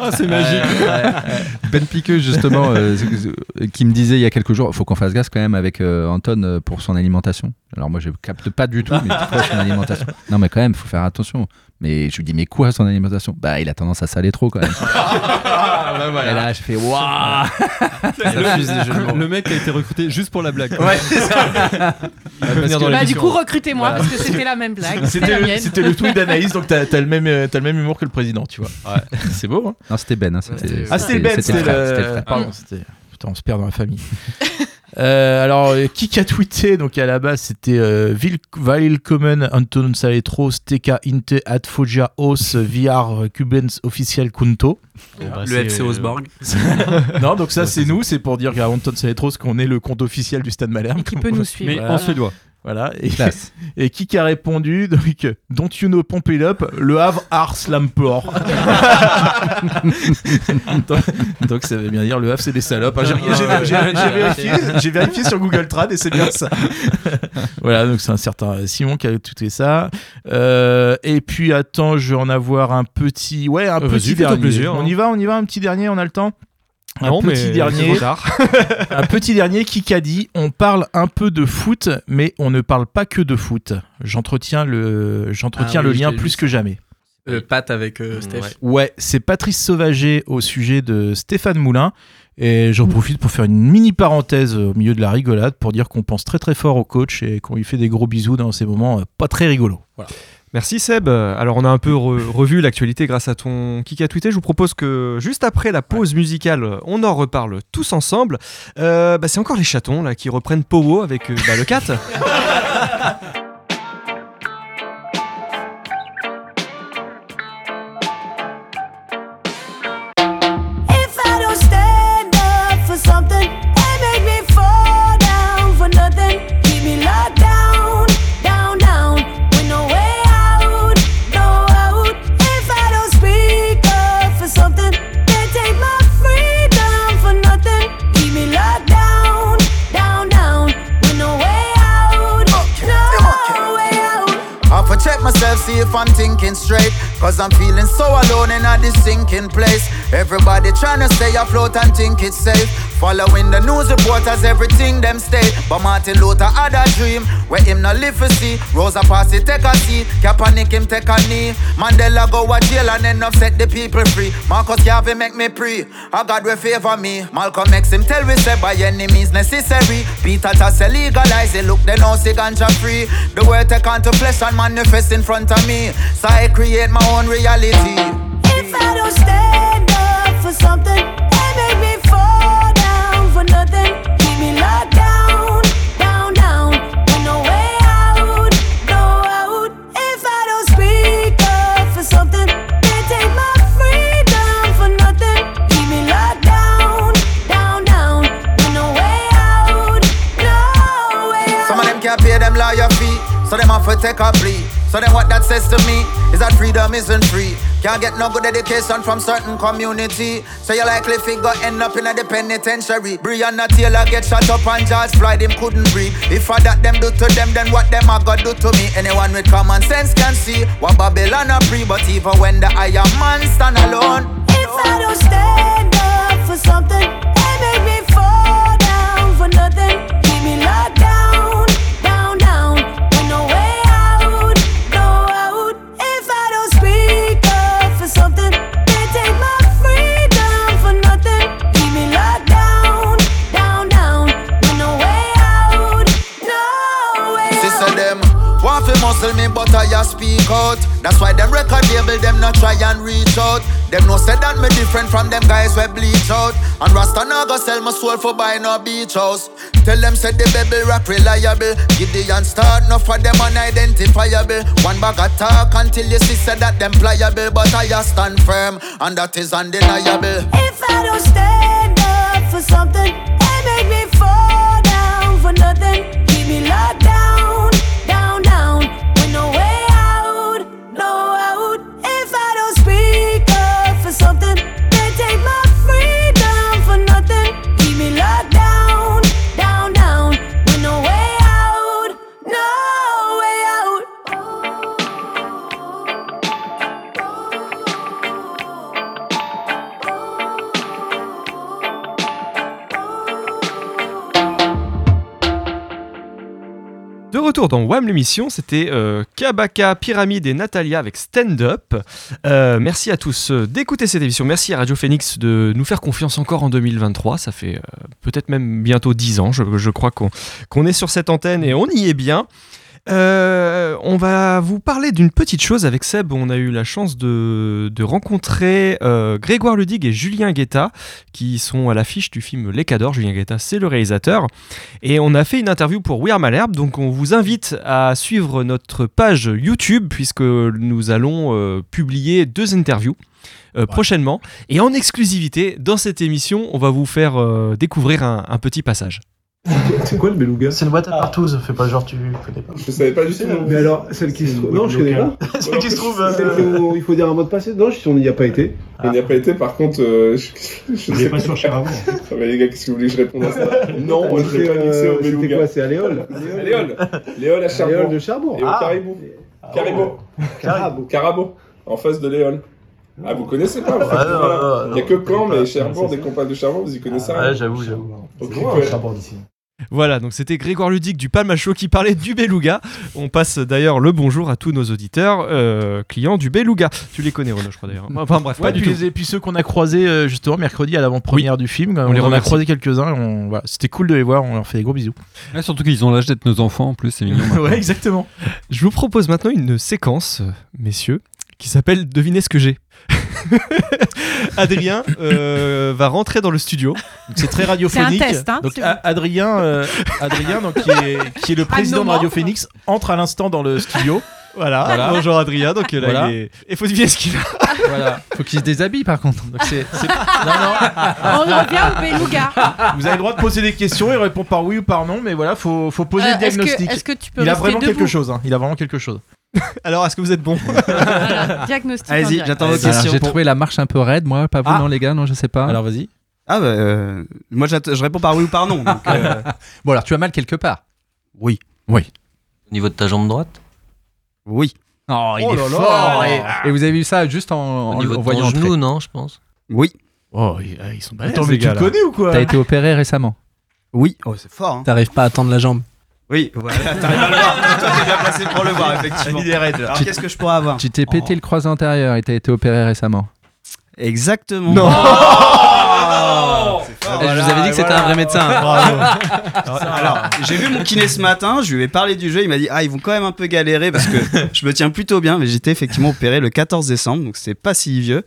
Ah c'est magique. Ben Piqueux, justement, euh, euh, qui me disait il y a quelques jours, il faut qu'on fasse gaffe quand même avec euh, Anton pour son alimentation. Alors moi, je capte pas du tout, mais quoi son alimentation Non, mais quand même, il faut faire attention. Mais je lui dis, mais quoi son alimentation? Bah, il a tendance à saler trop quand même. [laughs] Et là, je fais, waouh Le, le mec a été recruté juste pour la blague. Ouais, Il [laughs] va venir dans bah, du coup, recrutez-moi parce que c'était la même blague. C'était le, tweet d'Anaïs, donc t'as t'as le, même, euh, t'as le même humour que le président, tu vois. C'est beau, hein Non, c'était Ben. hein, c'était, Ah, c'était Ben, c'était le. Pardon, c'était... Putain, on se perd dans la famille. [laughs] Euh, alors, euh, qui a tweeté Donc, à la base, c'était euh, Willkommen Anton Saletros TK Inte Ad Foggia Os VR Cubens Officiel Kunto. Le FC Osborg. [laughs] non, donc ça, c'est nous, c'est pour dire qu'à Anton Saletros qu'on est le compte officiel du Stade Malherbe. Qui peut nous suivre. Mais en suédois. Voilà. Et, Classe. [laughs] et qui a répondu [laughs] donc, Don't you know Pump It Up Le Havre Ars Lamport. [laughs] donc, donc, ça veut bien dire le Havre c'est des salopes. hein. J'ai vérifié, sur Google Trad et c'est bien ça. voilà, donc c'est un certain Simon qui a tout ça. Euh, et puis attends, je vais en avoir un petit. Ouais, un Euh, petit dernier. plaisir, on hein. y va, on y va, un petit dernier, on a le temps un Non, mais petit dernier, [laughs] un petit dernier qui a dit on parle un peu de foot, mais on ne parle pas que de foot. J'entretiens le, j'entretiens Ah le lien plus que jamais. Euh, Pat avec euh, Steph. Ouais. Ouais, c'est Patrice Sauvager au sujet de Stéphane Moulin. Et j'en profite pour faire une mini parenthèse au milieu de la rigolade pour dire qu'on pense très très fort au coach et qu'on lui fait des gros bisous dans ces moments euh, pas très rigolos. Voilà. Merci Seb. Alors on a un peu re- revu l'actualité grâce à ton kick à tweeter. Je vous propose que juste après la pause musicale, on en reparle tous ensemble. Euh, bah, c'est encore les chatons là qui reprennent Powo avec euh, bah, le 4. [laughs] Cause I'm feeling so alone in a this sinking place. Everybody trying to stay afloat and think it's safe. Following the news reporters, everything them stay. But Martin Luther had a dream where him no live for see. Rosa Parks take a seat, Kaepernick him take a knee. Mandela go a jail and end up set the people free. Marcus Garvey make me pray, a God will favor me. Malcolm X him tell we say by any means necessary. Peter Tassel legalize it, look they know say ganja free. The word take on to flesh and manifest in front of me. So I create my own reality. If I don't stand up for something, they make me fall down for nothing. Keep me locked so them have to take a plea. So then what that says to me is that freedom isn't free. Can't get no good education from certain community. So you likely figure end up in a penitentiary. Breonna Taylor get shot up and George Floyd him couldn't breathe. If I that them do to them, then what them a gotta do to me? Anyone with common sense can see what Babylon a pre. But even when the iron man stand alone, If I don't stand up for something, they make me fall down for nothing. Keep me locked down, muscle me but I a speak out. That's why them record label them not try and reach out. Them no say that me different from them guys we bleach out. And Rasta no go sell my soul for buy no beach house. Tell them say the baby rap reliable. Give the and start no for them unidentifiable. One bag of talk until you see say that them pliable. But I a stand firm and that is undeniable. If I don't stand up for something, retour dans WAM l'émission, c'était euh, Kabaka, Pyramide et Natalia avec Stand Up. Euh, merci à tous euh, d'écouter cette émission. Merci à Radio Phoenix de nous faire confiance encore en 2023. Ça fait peut-être même bientôt 10 ans, je, crois qu'on est sur cette antenne et on y est bien. Euh, on va vous parler d'une petite chose avec Seb. On a eu la chance de, de rencontrer euh, Grégoire Ludig et Julien Guetta, qui sont à l'affiche du film Les Cadors. Julien Guetta, c'est le réalisateur. Et on a fait une interview pour We Are Malherbe. Donc on vous invite à suivre notre page YouTube, puisque nous allons euh, publier deux interviews. euh, prochainement et en exclusivité dans cette émission on va vous faire euh, découvrir un- un petit passage [laughs] C'est quoi le beluga C'est une boîte à partouze, fais pas genre tu connais pas. Je savais pas du tout. Mais alors, [laughs] celle qui se trouve. Non, je connais pas. Celle qui se trouve, euh, Celle où il faut dire un mot de passe. Non, je- on n'y a pas été. Ah. On n'y a pas été, par contre. euh, je, je Il est sais pas sur Cherbourg. [laughs] Ah, mais les gars, qu'est-ce que vous voulez que je réponde à ça Non, Moi, je c'est, vais pas mixer euh, au c'était beluga. quoi, c'est à Léol Léol. Léol à Cherbourg. Léol de Cherbourg. Et au Ah. Caribou. Caribou. Caribou. Carabo. En face de Léol. Ah, vous connaissez pas, en fait. Ah, non, voilà. non, Il n'y a que Caen, pas. Cherbourg, qu'on parle de Cherbourg, vous y connaissez Ah, rien. j'avoue, j'avoue. Ok, ouais. Cherbourg d'ici. Voilà, donc c'était Grégoire Ludic du Palma Show qui parlait du Beluga. On passe d'ailleurs le bonjour à tous nos auditeurs, euh, clients du Beluga. Tu les connais, Renaud, je crois d'ailleurs. Enfin bref, Ouais, pas du puis tout. les- Et puis ceux qu'on a croisés euh, justement mercredi à l'avant-première du film, on, les en a remercie. croisé quelques-uns. et on- voilà, C'était cool de les voir, on leur fait des gros bisous. [laughs] Ouais, surtout qu'ils ont l'âge d'être nos enfants en plus, c'est mignon. [laughs] maintenant. ouais, exactement. Je vous propose maintenant une séquence, euh, messieurs, qui s'appelle Devinez ce que j'ai. [laughs] Adrien euh, va rentrer dans le studio. C'est très radiophonique. hein, donc A- Adrien, euh, Adrien donc, qui, est, qui est le président de. Radio Phoenix, entre à l'instant dans le studio. Voilà. Bonjour Adrien. Donc là, Voilà. il est. Faut deviner ce qu'il a. Voilà. Faut qu'il se déshabille par contre. Donc c'est, c'est- Non, non. On revient au beluga. Vous avez le droit de poser des questions, il répond par oui ou par non, mais voilà, faut, faut poser Euh, le est-ce que- diagnostic. est-ce que tu peux il a vraiment debout quelque chose. hein. Il a vraiment quelque chose. [laughs] Alors, est-ce que vous êtes bon Voilà, [laughs] diagnostic. Allez-y, j'attends votre question. J'ai trouvé la marche un peu raide, moi, pas vous, Ah. non, les gars, non, je sais pas. Alors vas-y. Ah bah, euh, moi je réponds par oui ou par non. donc, euh, [laughs] Bon, alors tu as mal quelque part. Oui. Oui. Au niveau de ta jambe droite? Oui. Oh, il Oh est là là. fort. Et, et vous avez vu ça juste en, Au en- niveau en de voyant ton genou, non, je pense? Oui. Oh, ils, sont balèzes. Attends, mais tu tu le connais ou quoi? T'as été opéré récemment Oui, oh, c'est fort. Hein. T'arrives pas à tendre la jambe. Oui, voilà, [laughs] t'arrives à le voir. Toi, t'es bien placé pour le voir, effectivement. Il est raide, là. Alors, qu'est-ce que je pourrais avoir Tu t'es pété le croisé antérieur et t'as été opéré récemment. Exactement. Non. Ah, Je vous avais dit que c'était un vrai médecin. [laughs] [laughs] Alors, j'ai vu mon kiné ce matin, je lui ai parlé du jeu, il m'a dit Ah, ils vont quand même un peu galérer parce que je me tiens plutôt bien, mais j'étais effectivement opéré le 14 décembre, donc c'est pas si vieux.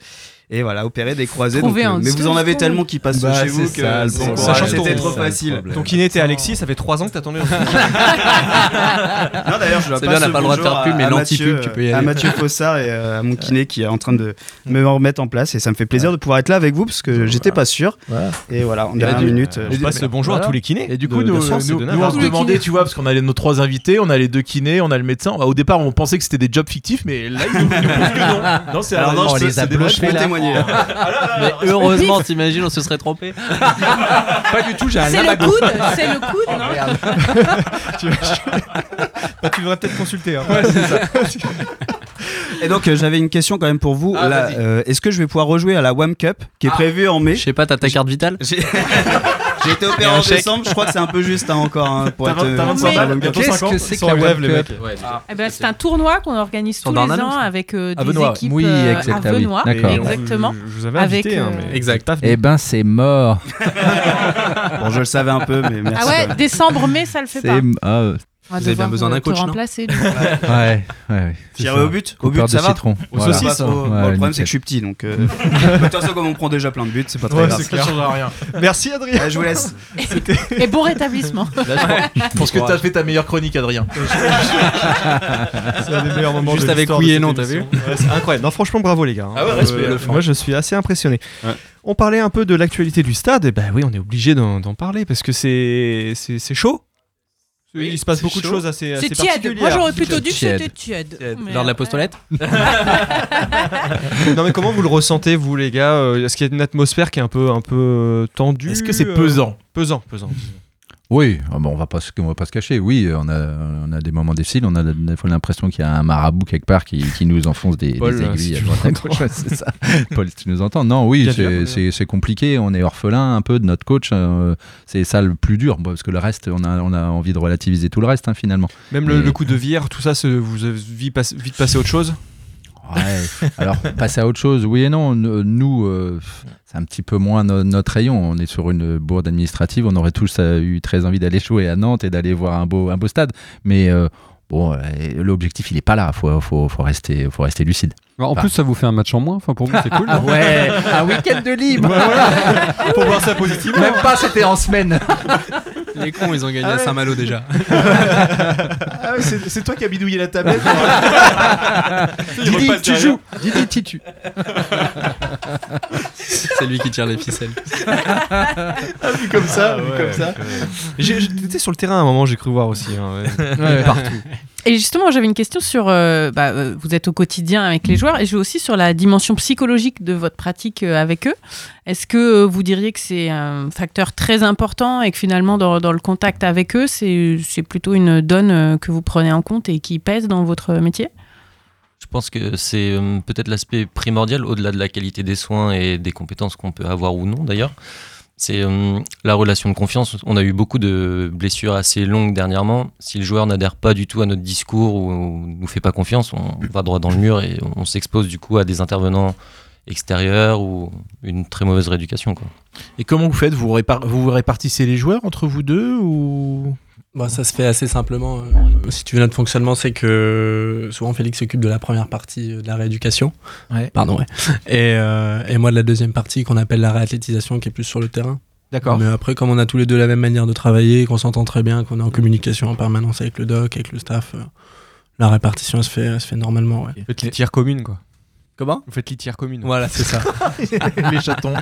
Et voilà, opéré des croisés. donc, euh, mais vous en avez tellement qui passent Bah, chez vous que ça, que c'était trop facile. Ton kiné était Alexis, ça fait 3 ans que t'attendais. [laughs] Non, je C'est bien, on n'a pas le droit de faire pub, à- mais à l'anti-pub, Mathieu, tu peux y À aller. Mathieu Fossard et euh, à mon [laughs] kiné qui est en train de me remettre en place. Et ça me fait plaisir de pouvoir être là avec vous parce que j'étais pas sûr. Et voilà, en dernière minute. euh, Je passe passe le bonjour à tous les kinés. Et du coup, de nous, on se les demandait, tu vois, parce qu'on a les- nos trois invités, on a les deux kinés, on a le médecin. Bah, au départ, on pensait que c'était des jobs fictifs, mais là, ils nous, [laughs] que non. Non, c'est Alors non, faits. témoigner. [laughs] Mais heureusement, t'imagines, on se serait trompé. Pas du tout, j'ai un C'est le coude, c'est le coude, non tu, Bah, tu devrais peut-être consulter. hein. Et donc, euh, j'avais une question quand même pour vous. Ah, vas-y. euh, Est-ce que je vais pouvoir rejouer à la WAM Cup qui est Ah. prévue en mai Je sais pas, t'as ta carte vitale J'ai [laughs] [laughs] j'ai été opéré Et un en chèque. décembre, je crois que c'est un peu juste hein, encore hein, pour T'as être. vingt- t'as euh, 25 sur la balles, WAM Cup. bientôt Qu'est-ce 50, que c'est Ils sont que en la grève, Web les mecs. Eh ben, c'est un tournoi qu'on organise Sont tous dans les ans avec euh, des Benoît. équipes Oui, euh, exact, à ah oui, Benoît. d'accord. Exactement. Je, je vous avais Avec, invité, hein, euh, mais Exact. venu. Eh ben, c'est mort. [laughs] Bon, je le savais un peu, mais merci. Ah ouais, décembre, mai, ça le fait C'est pas. m- ah, ouais, On va Vous avez bien besoin euh, d'un coach, non remplacer, lui. ouais, ouais. ouais. Tirer au but Au but, ça de va citron. Au Voilà. saucisse, hein. bon, Ouais, le problème, c'est que je suis petit, donc. euh, [laughs] De toute façon, comme on prend déjà plein de buts, c'est pas très Ouais, grave. c'est clair. Rien. Merci Adrien. Allez, je vous laisse. Et bon rétablissement. [laughs] Je pense que t'as fait ta meilleure chronique, Adrien. [laughs] C'est un des meilleurs moments Juste de avec l'histoire oui de et cette non, t'as émission. Ouais, c'est incroyable. Non, franchement, bravo les gars. hein. Ah ouais, respect, le moi, je suis assez impressionné. On parlait un peu de l'actualité du stade. Et ben oui, on est obligé d'en d'en parler parce que c'est c'est c'est chaud. Il se passe beaucoup de choses assez, assez C'est tiède. Moi, j'aurais plutôt dit que Tiède. c'était tiède. Mais, Lors de la postolette [laughs] non mais comment vous le ressentez vous les gars? Euh, Est-ce qu'il y a une atmosphère qui est un peu un peu tendue? Est-ce que c'est pesant? Pesant, pesant. Oui, ah on va pas se, on va pas se cacher. Oui, on a, on a des moments difficiles. On a des fois l'impression qu'il y a un marabout quelque part qui, qui nous enfonce des, Paul, des euh, aiguilles si à droite [laughs] c'est ça. Paul, si tu nous entends. Non, oui, c'est- sûr. c'est c'est compliqué. On est orphelin un peu de notre coach. euh, c'est ça le plus dur, parce que le reste, on a, on a envie de relativiser tout le reste hein, finalement. Même le, coup de Vière, tout ça, vous avez vite, passé à autre chose? Ouais. Alors, passer à autre chose, oui et non. N- Nous, euh, c'est un petit peu moins no- notre rayon. On est sur une bourde administrative. On aurait tous euh, eu très envie d'aller jouer à Nantes et d'aller voir un beau, un beau stade. Mais euh, bon, euh, l'objectif, il n'est pas là. Il faut, faut, faut, rester, faut rester lucide. En Bah. plus, ça vous fait un match en moins. Enfin, pour vous, c'est cool. non [laughs] Ouais, un week-end de libre. [laughs] Pour voir ça positivement. Même pas, c'était en semaine. Les cons, ils ont gagné à Saint-Malo déjà. [laughs] Ah ouais, c'est c'est toi qui as bidouillé la tablette Didi, tu joues. Didi, tu tues. C'est lui qui tire les ficelles. Ah, vu comme ça, vu comme ça. J'ai- J'étais sur le terrain à un moment, j'ai cru voir aussi. hein, ouais. Ouais. Partout. Et justement, j'avais une question sur. euh, bah, euh, vous êtes au quotidien avec les joueurs et je vais aussi sur la dimension psychologique de votre pratique euh, avec eux. Est-ce que vous diriez que c'est un facteur très important et que finalement, dans, dans le contact avec eux, c'est plutôt une donne que vous prenez en compte et qui pèse dans votre métier? Je pense que c'est peut-être l'aspect primordial, au-delà de la qualité des soins et des compétences qu'on peut avoir ou non d'ailleurs. C'est euh, la relation de confiance. On a eu beaucoup de blessures assez longues dernièrement. Si le joueur n'adhère pas du tout à notre discours ou nous fait pas confiance, on va droit dans le mur et on s'expose du coup à des intervenants extérieurs ou une très mauvaise rééducation. Et comment vous faites? Vous vous répartissez les joueurs entre vous deux ou? Bah, ça se fait assez simplement. euh, Si tu veux, notre fonctionnement, c'est que souvent Félix s'occupe de la première partie euh, de la rééducation. Ouais. Pardon, ouais. Et, euh, et moi de la deuxième partie qu'on appelle la réathlétisation, qui est plus sur le terrain. D'accord. Mais après, comme on a tous les deux la même manière de travailler, qu'on s'entend très bien, qu'on est en communication en permanence avec le doc, avec le staff, euh, la répartition elle se fait, elle se fait normalement. Ouais. Faites litière commune, quoi. Comment Vous faites litière commune. Voilà, c'est ça. [laughs] les chatons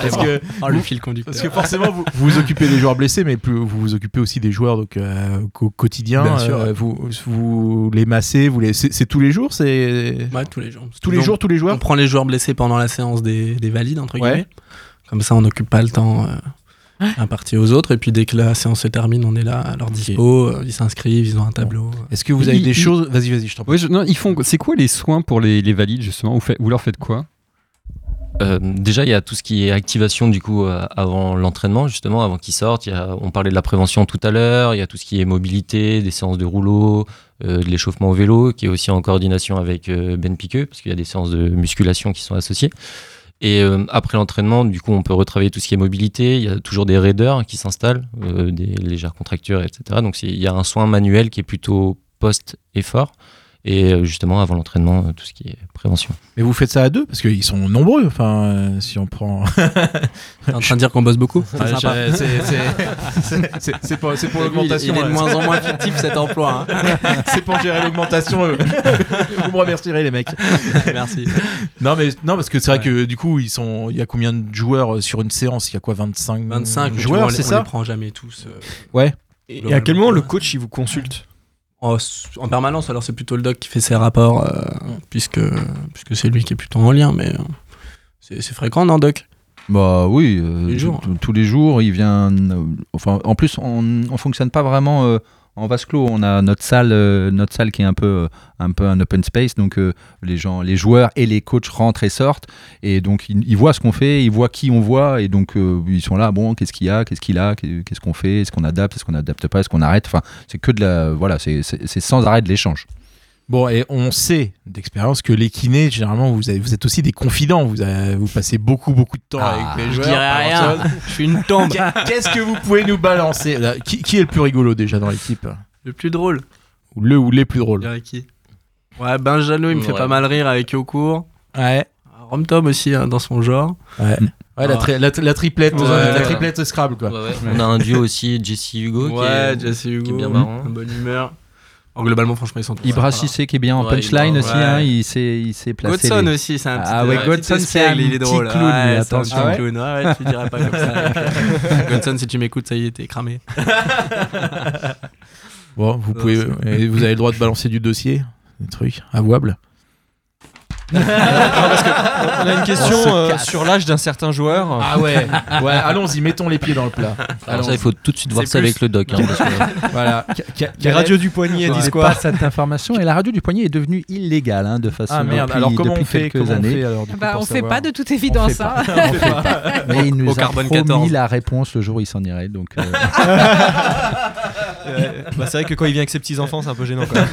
Parce que, Oh, le fil conducteur. parce que forcément, vous vous occupez des joueurs blessés, mais plus, vous vous occupez aussi des joueurs donc, euh, au quotidien. Bien sûr. Euh, vous, vous les massez, vous les... c'est c'est tous les jours c'est... Ouais, tous les jours. Tous les Donc, jours, tous les joueurs On prend les joueurs blessés pendant la séance des, des valides, entre Ouais. guillemets. Comme ça, on n'occupe pas le temps euh, imparti aux autres. Et puis, dès que la séance se termine, on est là à leur dispo. euh, Ils s'inscrivent, ils ont un tableau. Est-ce que vous avez des choses Vas-y, vas-y, je t'en prie. Je- non, ils font. C'est quoi les soins pour les, les valides justement? Vous, faites- vous leur faites quoi? Euh, déjà, il y a tout ce qui est activation du coup euh, avant l'entraînement, justement, avant qu'ils sortent. Il y a- on parlait de la prévention tout à l'heure. Il y a tout ce qui est mobilité, des séances de rouleau, euh, de l'échauffement au vélo, qui est aussi en coordination avec euh, Ben Piqueux, parce qu'il y a des séances de musculation qui sont associées. Et euh, après l'entraînement, du coup, on peut retravailler tout ce qui est mobilité. Il y a toujours des raideurs qui s'installent, euh, des légères contractures, etc. Donc il y a un soin manuel qui est plutôt post-effort. Et euh, justement, avant l'entraînement, euh, tout ce qui est prévention. Mais vous faites ça à deux parce qu'ils sont nombreux. Enfin, euh, si on prend. [laughs] T'es en train de dire qu'on bosse beaucoup C'est Ouais, pour, il- l'augmentation. il est de moins en moins fictif, cet emploi, hein. [laughs] c'est pour gérer l'augmentation. euh. [laughs] Vous me remercierez les mecs. Merci. Non mais non parce que c'est vrai que du coup ils sont. Il y a combien de joueurs sur une séance? Il y a quoi 25 25 mais tu vois, joueurs, c'est les- on ça? les prend jamais tous. euh, Ouais. Et à quel moment le coach il vous consulte? En, en permanence, alors c'est plutôt le doc qui fait ses rapports, euh, puisque, puisque c'est lui qui est plutôt en lien, mais euh, c'est c'est fréquent, non, doc? Bah oui, euh, Tous les jours. tout- tous les jours, il vient. euh, enfin, en plus, on, on fonctionne pas vraiment euh, en vase clos. On a notre salle, euh, qui est un peu, euh, un peu un open space. Donc euh, les joueurs et les coachs rentrent et sortent, et donc ils, voient ce qu'on fait, ils voient qui on voit, et donc ils sont là. Bon, qu'est-ce qu'il y a, qu'est-ce qu'il a, qu'est- qu'est-ce qu'on fait, est-ce qu'on adapte, est-ce qu'on adapte pas, est-ce qu'on arrête? Enfin, c'est que de la, voilà, c'est sans arrêt de l'échange. Bon, et on sait d'expérience que les kinés, généralement, vous, avez- vous êtes aussi des confidents. Vous, avez- vous passez beaucoup, beaucoup de temps Ah, avec les je joueurs. dirais par rien. Je suis une tombe. Qu'est- Qu'est-ce que vous pouvez nous balancer? Là, qui, qui est le plus rigolo déjà dans l'équipe? Le plus drôle Ou le ou les plus drôles Je dirais qui? Ouais, Benjalo, il me fait pas mal rire avec Yokour. Ouais. Rom Tom aussi, hein, dans son genre. Ouais. Ouais, la, Ah. tri- la, la triplette, Ouais, euh, la ouais. triplette Scrabble quoi. Ouais, ouais. On a un duo aussi, Jesse Hugo, qui, est, Jesse Hugo, qui est bien marrant. bonne humeur. En globalement, franchement, ils sont tous Ibra. Cissé qui est bien en Ouais, punchline aussi, ouais. hein, il s'est il s'est placé. Godson les- aussi, c'est un petit Ah ouais, un petit Godson c'est un il est petit drôle. clown, Ouais, un attention. petit clown. Ouais, ouais, tu dirais pas comme ça. [laughs] Godson, si tu m'écoutes, ça y est, t'es cramé. [laughs] Bon, vous pouvez, vous avez le droit de balancer du dossier, des trucs avouables. On a une question euh, sur l'âge d'un certain joueur. Ah ouais, [laughs] ouais, allons-y, mettons les pieds dans le plat. Alors ça, il faut tout de suite voir ça plus- avec le doc. hein, parce que- [laughs] Voilà. Les radios du poignet disent quoi pas cette information et la radio du poignet est devenue illégale hein, de façon Ah merde, depuis, alors comment depuis on fait? quelques comment on années. fait, alors, du coup, Bah, on fait savoir? pas de toute évidence. [laughs] fait hein. Fait. Mais il nous Au a promis 14. la réponse le jour où il s'en irait. Donc, euh, Euh, bah, c'est vrai que quand il vient avec ses petits enfants, c'est un peu gênant. Quand même.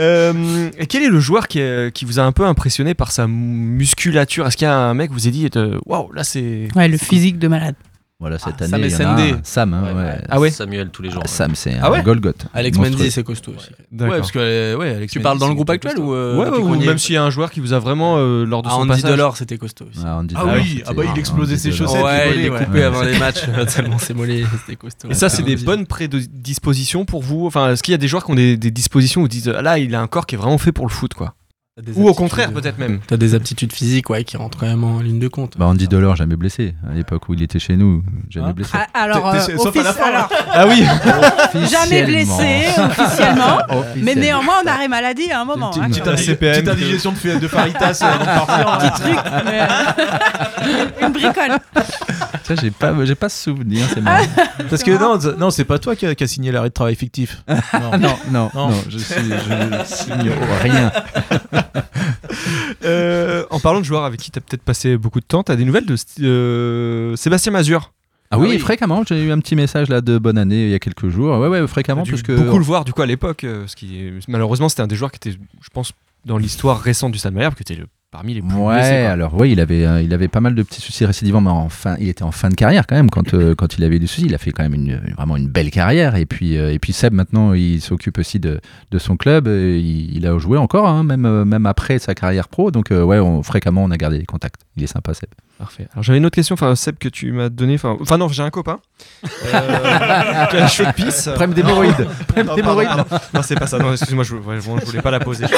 Euh, et quel est le joueur qui, est- qui vous a un peu impressionné par sa musculature? Est-ce qu'il y a un mec vous a dit euh, waouh là c'est Ouais, le physique de malade. Voilà, cette Ah, Sam année, il y en a SND. un. Sam, hein, Ouais. Ah ouais Samuel tous les jours. Ah, Sam, c'est Ah un ouais Golgoth. Alex. Mendy, c'est costaud aussi. Ouais, parce que euh, ouais, Alex Tu Mendy, parles dans le groupe costaud. actuel ou euh, ouais, ou même s'il y a un joueur qui vous a vraiment euh, lors de Ah, son Andy passage Delors, c'était costaud aussi. Ah, Andy Ah Delors, oui, ah bah, il explosait Andy ses chaussettes. Ouais, il est coupé avant [laughs] les matchs, [laughs] tellement c'est mollet, c'était costaud. Et ça, c'est des bonnes prédispositions pour vous. Enfin, est-ce qu'il y a des joueurs qui ont des, dispositions où ils disent ah, là, il a un corps qui est vraiment fait pour le foot, quoi? Ou au contraire, euh, peut-être même. T'as des aptitudes physiques ouais, qui rentrent quand même en ligne de compte. Bah, Andy Delors, jamais blessé. À l'époque où il était chez nous, jamais Hein blessé. Ah, alors, euh, t'es- sauf à la offici- fin, alors, Ah oui jamais blessé [laughs] officiellement, mais néanmoins on arrêt maladie à un moment. Petite- hein, petite quand même. CPM. Petite indigestion de, de Faritas avant de partir. hein. Petit truc, mais, euh, une bricole. Ça, j'ai pas, j'ai pas ce souvenir, c'est marrant. [laughs] Parce que non, non, c'est pas toi qui a, qui a signé l'arrêt de travail fictif. Non. [laughs] Ah, non, non, Non. non, je suis, je signe rien. Euh, en parlant de joueurs avec qui tu as peut-être passé beaucoup de temps, tu as des nouvelles de euh, Sébastien Mazur Ah oui, oui. fréquemment. J'ai eu un petit message là de bonne année il y a quelques jours. Ouais, ouais, fréquemment, parce que beaucoup le voir du coup à l'époque. euh, ce qui Malheureusement, c'était un des joueurs qui était, je pense, dans l'histoire récente du Stade Malherbe, qui était le- parmi les plus Ouais, blessés, alors oui, il avait, euh, il avait pas mal de petits soucis récidivants, mais en fin, il était en fin de carrière quand même quand, euh, quand il avait des soucis. Il a fait quand même une, vraiment une belle carrière. Et puis, euh, et puis Seb, maintenant, il s'occupe aussi de, de son club. Il, il a joué encore, hein, même, même après sa carrière pro. Donc, ouais, on, fréquemment, on a gardé des contacts. Il est sympa, Seb. Parfait. Alors j'avais une autre question, enfin Seb que tu m'as donné, enfin, enfin non, j'ai un copain euh, qui a de pisse. Problème d'hémorroïdes. Problème Non, d'hémorroïdes, pardon, pardon. Non, c'est pas ça. Non, excuse-moi, je, ouais, je voulais pas la poser. [laughs]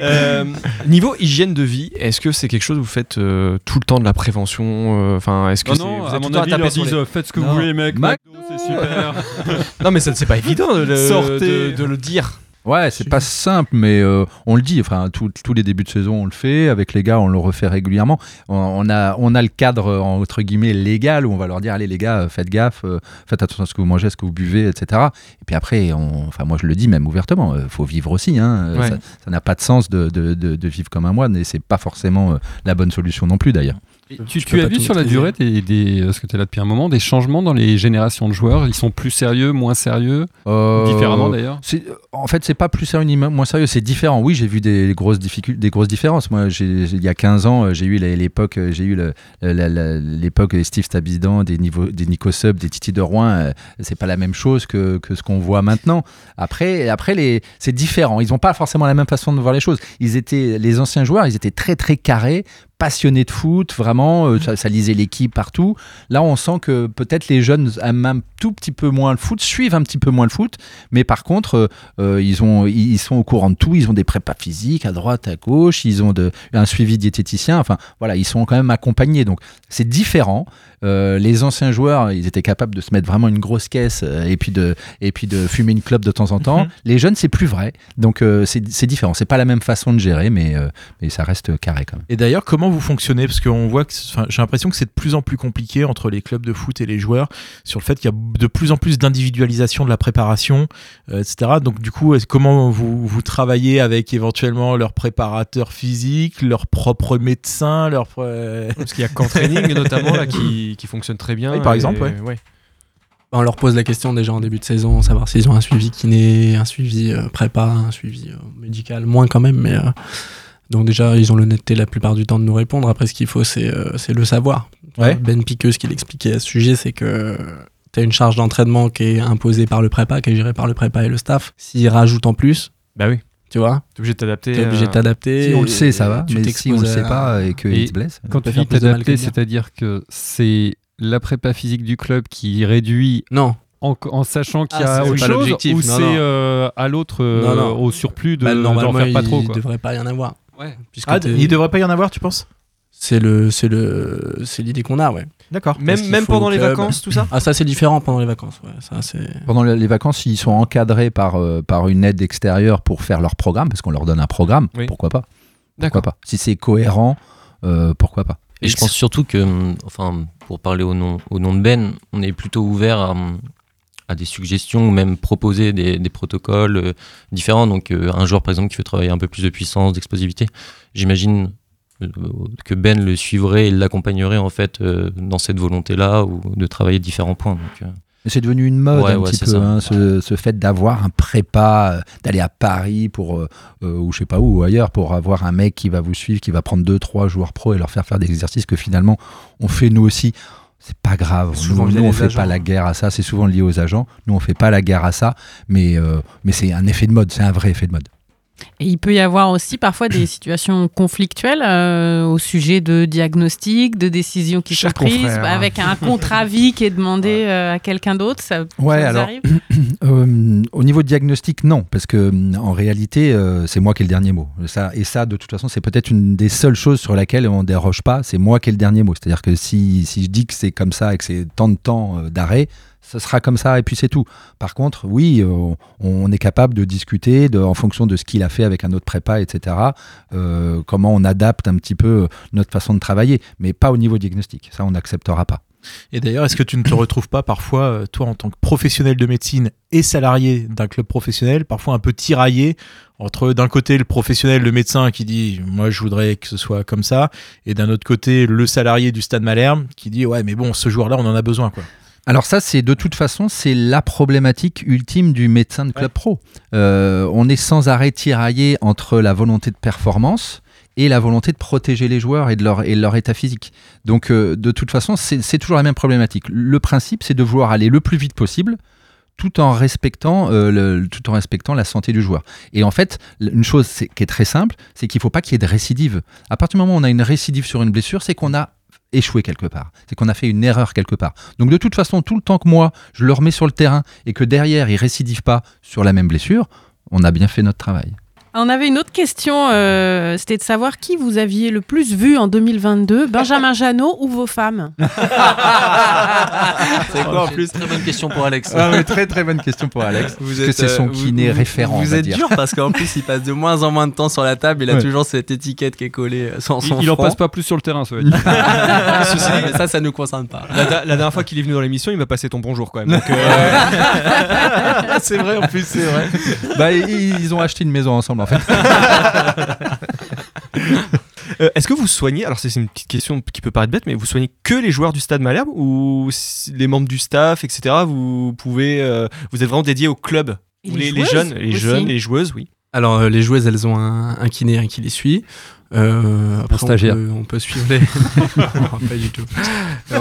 Euh, niveau hygiène de vie, est-ce que c'est quelque chose que vous faites euh, tout le temps de la prévention euh, Enfin, est-ce que Non, non, vous à êtes tout mon le temps à avis, ils disent les- faites ce que Non. vous voulez, mec. Mac- c'est super. [laughs] Non, mais ça c'est pas évident de le, Sortez. de- de le dire. Ouais, c'est pas simple, mais euh, on le dit. Enfin, tous les débuts de saison, on le fait. Avec les gars, on le refait régulièrement. On, on a, on a le cadre entre guillemets légal où on va leur dire allez les gars, faites gaffe, euh, faites attention à ce que vous mangez, à ce que vous buvez, etc. Et puis après, on, enfin moi je le dis même ouvertement, euh, faut vivre aussi. Hein, Euh, Ouais. Ça n'a pas de sens de, de- de- de vivre comme un moine, et c'est pas forcément la bonne solution non plus d'ailleurs. Tu, as vu sur la durée, des, des- parce que tu es là depuis un moment, des changements dans les générations de joueurs? Ils sont plus sérieux, moins sérieux? Euh, Différemment d'ailleurs? c'est- En fait, c'est pas plus sérieux ni moins sérieux, c'est différent. Oui, j'ai vu des grosses des grosses différences. Moi, il y a 15 ans, euh, j'ai eu l'époque, euh, j'ai eu l'époque des Steve Stabidan, des, niveaux, des Nico Sub, des Titi de Rouen. euh, C'est pas la même chose que, que ce qu'on voit maintenant. Après, après les, c'est différent. Ils ont pas forcément la même façon de voir les choses. Ils étaient, les anciens joueurs, ils étaient très très carrés, passionnés de foot, vraiment, euh, ça, ça lisait l'équipe partout. Là, on sent que peut-être les jeunes aiment un tout petit peu moins le foot, suivent un petit peu moins le foot, mais par contre, euh, euh, ils, ont, ils sont au courant de tout. Ils ont des prépas physiques à droite, à gauche, ils ont de, un suivi diététicien. Enfin, voilà, ils sont quand même accompagnés. Donc, c'est différent. Euh, les anciens joueurs, ils étaient capables de se mettre vraiment une grosse caisse et puis de, et puis de fumer une clope de temps en temps. Les jeunes, c'est plus vrai. Donc, euh, c'est c'est différent. C'est pas la même façon de gérer, mais, mais ça reste carré quand même. Et d'ailleurs, comment vous fonctionnez Parce qu'on voit que, j'ai l'impression que c'est de plus en plus compliqué entre les clubs de foot et les joueurs sur le fait qu'il y a de plus en plus d'individualisation de la préparation, euh, etc. Donc, du coup, comment vous, vous travaillez avec éventuellement leur préparateur physique, leur propre médecin, leur. euh, Parce qu'il y a Camp Training [laughs] notamment là qui, qui fonctionne très bien. Oui, par et- exemple, ouais. Bah, On leur pose la question déjà en début de saison, savoir s'ils ont un suivi kiné, un suivi euh, prépa, un suivi euh, médical, moins quand même, mais euh, donc déjà ils ont l'honnêteté la plupart du temps de nous répondre. Après ce qu'il faut c'est euh, le savoir. Ouais. Ben Piqueux ce qu'il expliquait à ce sujet c'est que tu as une charge d'entraînement qui est imposée par le prépa, qui est gérée par le prépa et le staff. S'ils rajoutent en plus, bah oui. Tu vois T'es obligé de t'adapter. T'es obligé de t'adapter. Si on le sait, ça va, tu mais si on le sait pas et qu'il se blesse, Quand tu dis t'adapter, c'est-à-dire que c'est la prépa physique du club qui réduit non. en, en sachant qu'il y Ah, a c'est autre chose ou c'est euh, à l'autre euh, au surplus de Bah, normalement, faire pas il trop quoi. devrait pas y en avoir. Ouais. Puisque Ah, il devrait pas y en avoir, tu penses? C'est le, c'est le, c'est l'idée qu'on a, ouais. D'accord. Même- même pendant les vacances, tout ça? Ah, ça c'est différent pendant les vacances, ouais. Ça c'est. Pendant le- les vacances, ils sont encadrés par, euh, par une aide extérieure pour faire leur programme, parce qu'on leur donne un programme. Oui. Pourquoi pas? D'accord. Pourquoi pas? Si c'est cohérent, euh, pourquoi pas? Et je pense surtout que, hum, enfin, pour parler au nom, au nom de Ben, on est plutôt ouvert à, hum, à des suggestions ou même proposer des, des protocoles euh, différents. Donc, euh, un joueur, par exemple, qui veut travailler un peu plus de puissance, d'explosivité, j'imagine euh, que Ben le suivrait et l'accompagnerait en fait dans cette volonté-là ou de travailler différents points. Donc, c'est devenu une mode Ouais, un ouais, petit peu, hein, ce, ce fait d'avoir un prépa, d'aller à Paris pour, euh, ou je sais pas où, ou ailleurs, pour avoir un mec qui va vous suivre, qui va prendre deux, trois joueurs pro et leur faire faire des exercices que finalement on fait nous aussi. C'est pas grave. Souvent Nous, nous, on fait agents. pas la guerre à ça. C'est souvent lié aux agents. Nous, on fait pas la guerre à ça, mais euh, mais c'est un effet de mode. C'est un vrai effet de mode. Et il peut y avoir aussi parfois des [coughs] situations conflictuelles euh, au sujet de diagnostics, de décisions qui Cher sont prises, hein. avec un [laughs] contre-avis qui est demandé euh, à quelqu'un d'autre. Ça, Ouais, ça alors arrive [coughs] euh, au niveau diagnostic, non, parce que en réalité, c'est moi qui ai le dernier mot. Ça, et ça, de toute façon, c'est peut-être une des seules choses sur laquelle on déroge pas. C'est moi qui ai le dernier mot. C'est-à-dire que si, si je dis que c'est comme ça et que c'est tant de temps d'arrêt, ce sera comme ça et puis c'est tout. Par contre, oui, euh, on, est capable de discuter en fonction de ce qu'il a fait avec un autre prépa, etc. euh, comment on adapte un petit peu notre façon de travailler, mais pas au niveau diagnostic. Ça, on n'acceptera pas. Et d'ailleurs, est-ce que tu ne te retrouves pas parfois, euh, toi, en tant que professionnel de médecine et salarié d'un club professionnel, parfois un peu tiraillé entre d'un côté le professionnel, le médecin qui dit moi je voudrais que ce soit comme ça, et d'un autre côté le salarié du Stade Malherbe qui dit ouais mais bon ce joueur-là on en a besoin quoi. Alors ça, c'est de toute façon, c'est la problématique ultime du médecin de club pro. Euh, on est sans arrêt tiraillé entre la volonté de performance et la volonté de protéger les joueurs et de leur, et de leur état physique. Donc euh, de toute façon, c'est toujours la même problématique. Le principe, c'est de vouloir aller le plus vite possible tout en respectant euh, le- tout en respectant la santé du joueur. Et en fait, une chose qui est très simple, c'est qu'il ne faut pas qu'il y ait de récidive. À partir du moment où on a une récidive sur une blessure, c'est qu'on a échoué quelque part. C'est qu'on a fait une erreur quelque part. Donc de toute façon, tout le temps que moi, je le remets sur le terrain et que derrière, il récidive pas sur la même blessure, on a bien fait notre travail. On avait une autre question, euh, c'était de savoir qui vous aviez le plus vu en 2022, Benjamin Janot ou vos femmes? [laughs] C'est quoi en plus? Très bonne question pour Alex. Ah, mais très très bonne question pour Alex. Vous parce que c'est euh, son vous- kiné vous- référent. on Vous va êtes dire. dur parce qu'en plus il passe de moins en moins de temps sur la table. Il a Ouais. toujours cette étiquette qui est collée euh, Il, son il en passe pas plus sur le terrain, ça veut dire. Mais ça, ça nous concerne pas. La, dernière fois qu'il est venu dans l'émission, il m'a passé ton bonjour quand même. donc, euh, [laughs] c'est vrai, en plus, c'est vrai. Bah, ils, ils ont acheté une maison ensemble en fait. [laughs] Euh, Est-ce que vous soignez, alors c'est une petite question qui peut paraître bête, mais vous soignez que les joueurs du Stade Malherbe ou les membres du staff, etc. Vous pouvez, euh, vous êtes vraiment dédié au club? Les les, les joueuses jeunes, les aussi jeunes, les joueuses, oui. Alors, euh, les joueuses, elles ont un, un kiné un qui les suit. Euh, après, on stagiaire. peut- On peut, suivre les. [laughs] Non, pas du tout. On,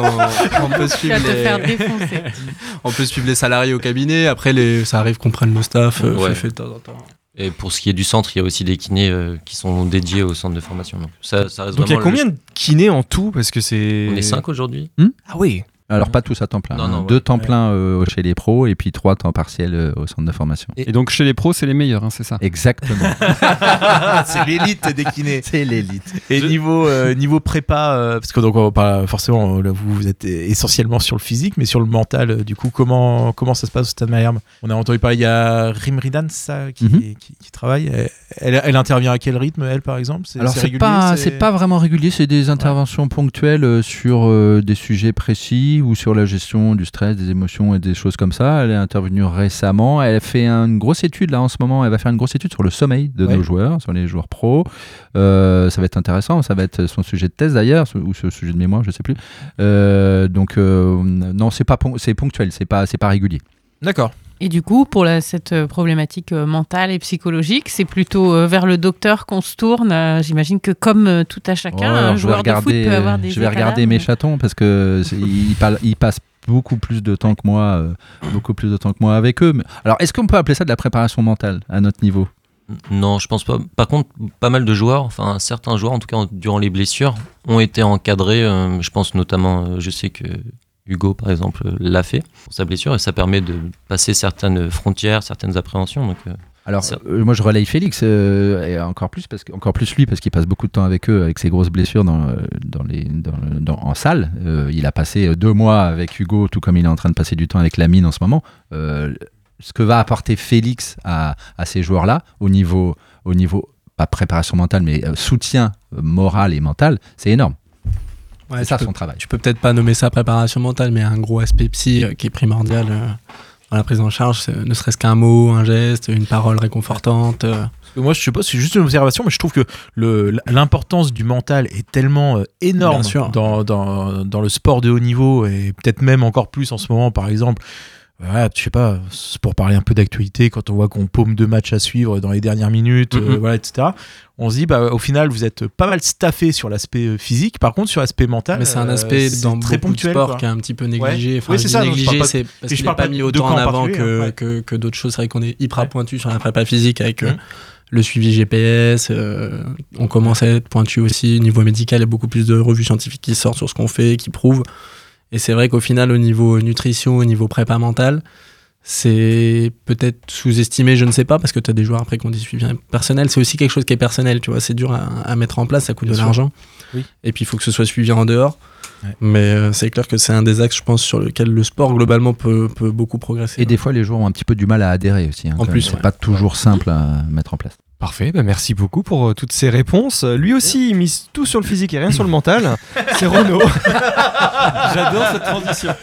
on peut suivre les... faire défoncer. [laughs] on peut suivre les salariés au cabinet. Après, les... ça arrive qu'on prenne le staff. euh, Ouais. fait- fait de temps en temps. Et pour ce qui est du centre, il y a aussi des kinés euh, qui sont dédiés au centre de formation. Donc ça, ça reste Donc il y a le- combien de kinés en tout? Parce que c'est. On est 5 aujourd'hui. Ah oui. Alors pas tous à temps plein. Non, hein. non, Deux ouais. temps plein euh, chez les pros et puis trois temps partiels euh, au centre de formation. Et donc chez les pros, c'est les meilleurs, hein, c'est ça? Exactement. [laughs] c'est l'élite des kinés. [laughs] C'est l'élite. Et niveau, euh, niveau prépa, euh, parce que donc on forcément, là, vous, vous êtes essentiellement sur le physique, mais sur le mental, euh, du coup, comment, comment ça se passe au Stade Malherbe On a entendu parler, il y a Rimridan, ça, qui, Mhm. qui, qui travaille. Elle, elle intervient à quel rythme, elle, par exemple? Alors c'est régulier, pas c'est- pas vraiment régulier, c'est des interventions ponctuelles sur euh, des sujets précis ou sur la gestion du stress, des émotions et des choses comme ça. Elle est intervenue récemment, elle fait une grosse étude là en ce moment, elle va faire une grosse étude sur le sommeil de Ouais. nos joueurs, sur les joueurs pros. Euh, ça va être intéressant, ça va être son sujet de thèse d'ailleurs ou ce sujet de mémoire, je sais plus. Euh, donc euh, non, c'est pas c'est ponctuel, c'est pas c'est pas régulier. D'accord. Et du coup, pour la- cette euh, problématique euh, mentale et psychologique, c'est plutôt euh, vers le docteur qu'on se tourne. J'imagine que comme tout à chacun, Ouais, un je vais joueur de foot regarder, peut avoir des je vais regarder mes chatons parce que [laughs] ils, passent beaucoup plus de temps que moi, euh, beaucoup plus de temps que moi avec eux. Alors, est-ce qu'on peut appeler ça de la préparation mentale à notre niveau? Non, je pense pas. Par contre, pas mal de joueurs, enfin certains joueurs, en tout cas durant les blessures, ont été encadrés. euh, je pense notamment, euh, je sais que Hugo, par exemple, l'a fait pour sa blessure et ça permet de passer certaines frontières, certaines appréhensions. Donc, euh, Alors, euh, moi, je relaye Félix, euh, et encore plus, parce que, encore plus lui, parce qu'il passe beaucoup de temps avec eux, avec ses grosses blessures dans, dans les, dans, dans- en salle. Il a passé deux mois avec Hugo, tout comme il est en train de passer du temps avec Lamine en ce moment. Ce que va apporter Félix à, à ces joueurs-là, au niveau, au niveau, pas préparation mentale, mais soutien moral et mental, c'est énorme. Ouais, c'est tu ça peux- son travail. Tu peux peut-être pas nommer ça préparation mentale, mais un gros aspect psy euh, qui est primordial euh, dans la prise en charge, c'est, ne serait-ce qu'un mot, un geste, une parole réconfortante. euh. Moi, je sais pas, c'est juste une observation, mais je trouve que le- l'importance du mental est tellement euh, énorme dans, dans, dans le sport de haut niveau et peut-être même encore plus en ce moment, par exemple. Voilà, je sais pas, c'est pour parler un peu d'actualité, quand on voit qu'on paume deux matchs à suivre dans les dernières minutes, euh, voilà, etc. On se dit, bah, au final, vous êtes pas mal staffé sur l'aspect euh, physique. Par contre, sur l'aspect mental, Mais c'est un euh, aspect dans très ponctuel, de sports quoi. qui est un petit peu négligé. Ouais. Enfin, Oui, je c'est ça, je négligé, parle pas- c'est et parce je qu'il n'est pas mis autant en avant que, hein, ouais. que, que d'autres choses. C'est vrai qu'on est hyper Ouais. pointu sur la prépa physique avec euh, Mhm. le suivi GPS. euh, on commence à être pointu aussi. Au niveau médical, il y a beaucoup plus de revues scientifiques qui sortent sur ce qu'on fait, qui prouvent. Et c'est vrai qu'au final, au niveau nutrition, au niveau prépa mentale, c'est peut-être sous-estimé, je ne sais pas, parce que tu as des joueurs après qui ont des suivis personnels. C'est aussi quelque chose qui est personnel, tu vois. C'est dur à, à mettre en place, ça coûte Bien de l'argent. Oui. Et puis il faut que ce soit suivi en dehors. Ouais. Mais euh, c'est clair que c'est un des axes, je pense, sur lequel le sport globalement peut, peut beaucoup progresser. Et des fois, les joueurs ont un petit peu du mal à adhérer aussi. hein, En plus, c'est ouais. pas toujours simple à mettre en place. Parfait, bah merci beaucoup pour euh, toutes ces réponses. Euh, Lui aussi, il mise tout sur le physique et rien sur le mental. [laughs] C'est Renaud. [laughs] J'adore cette transition.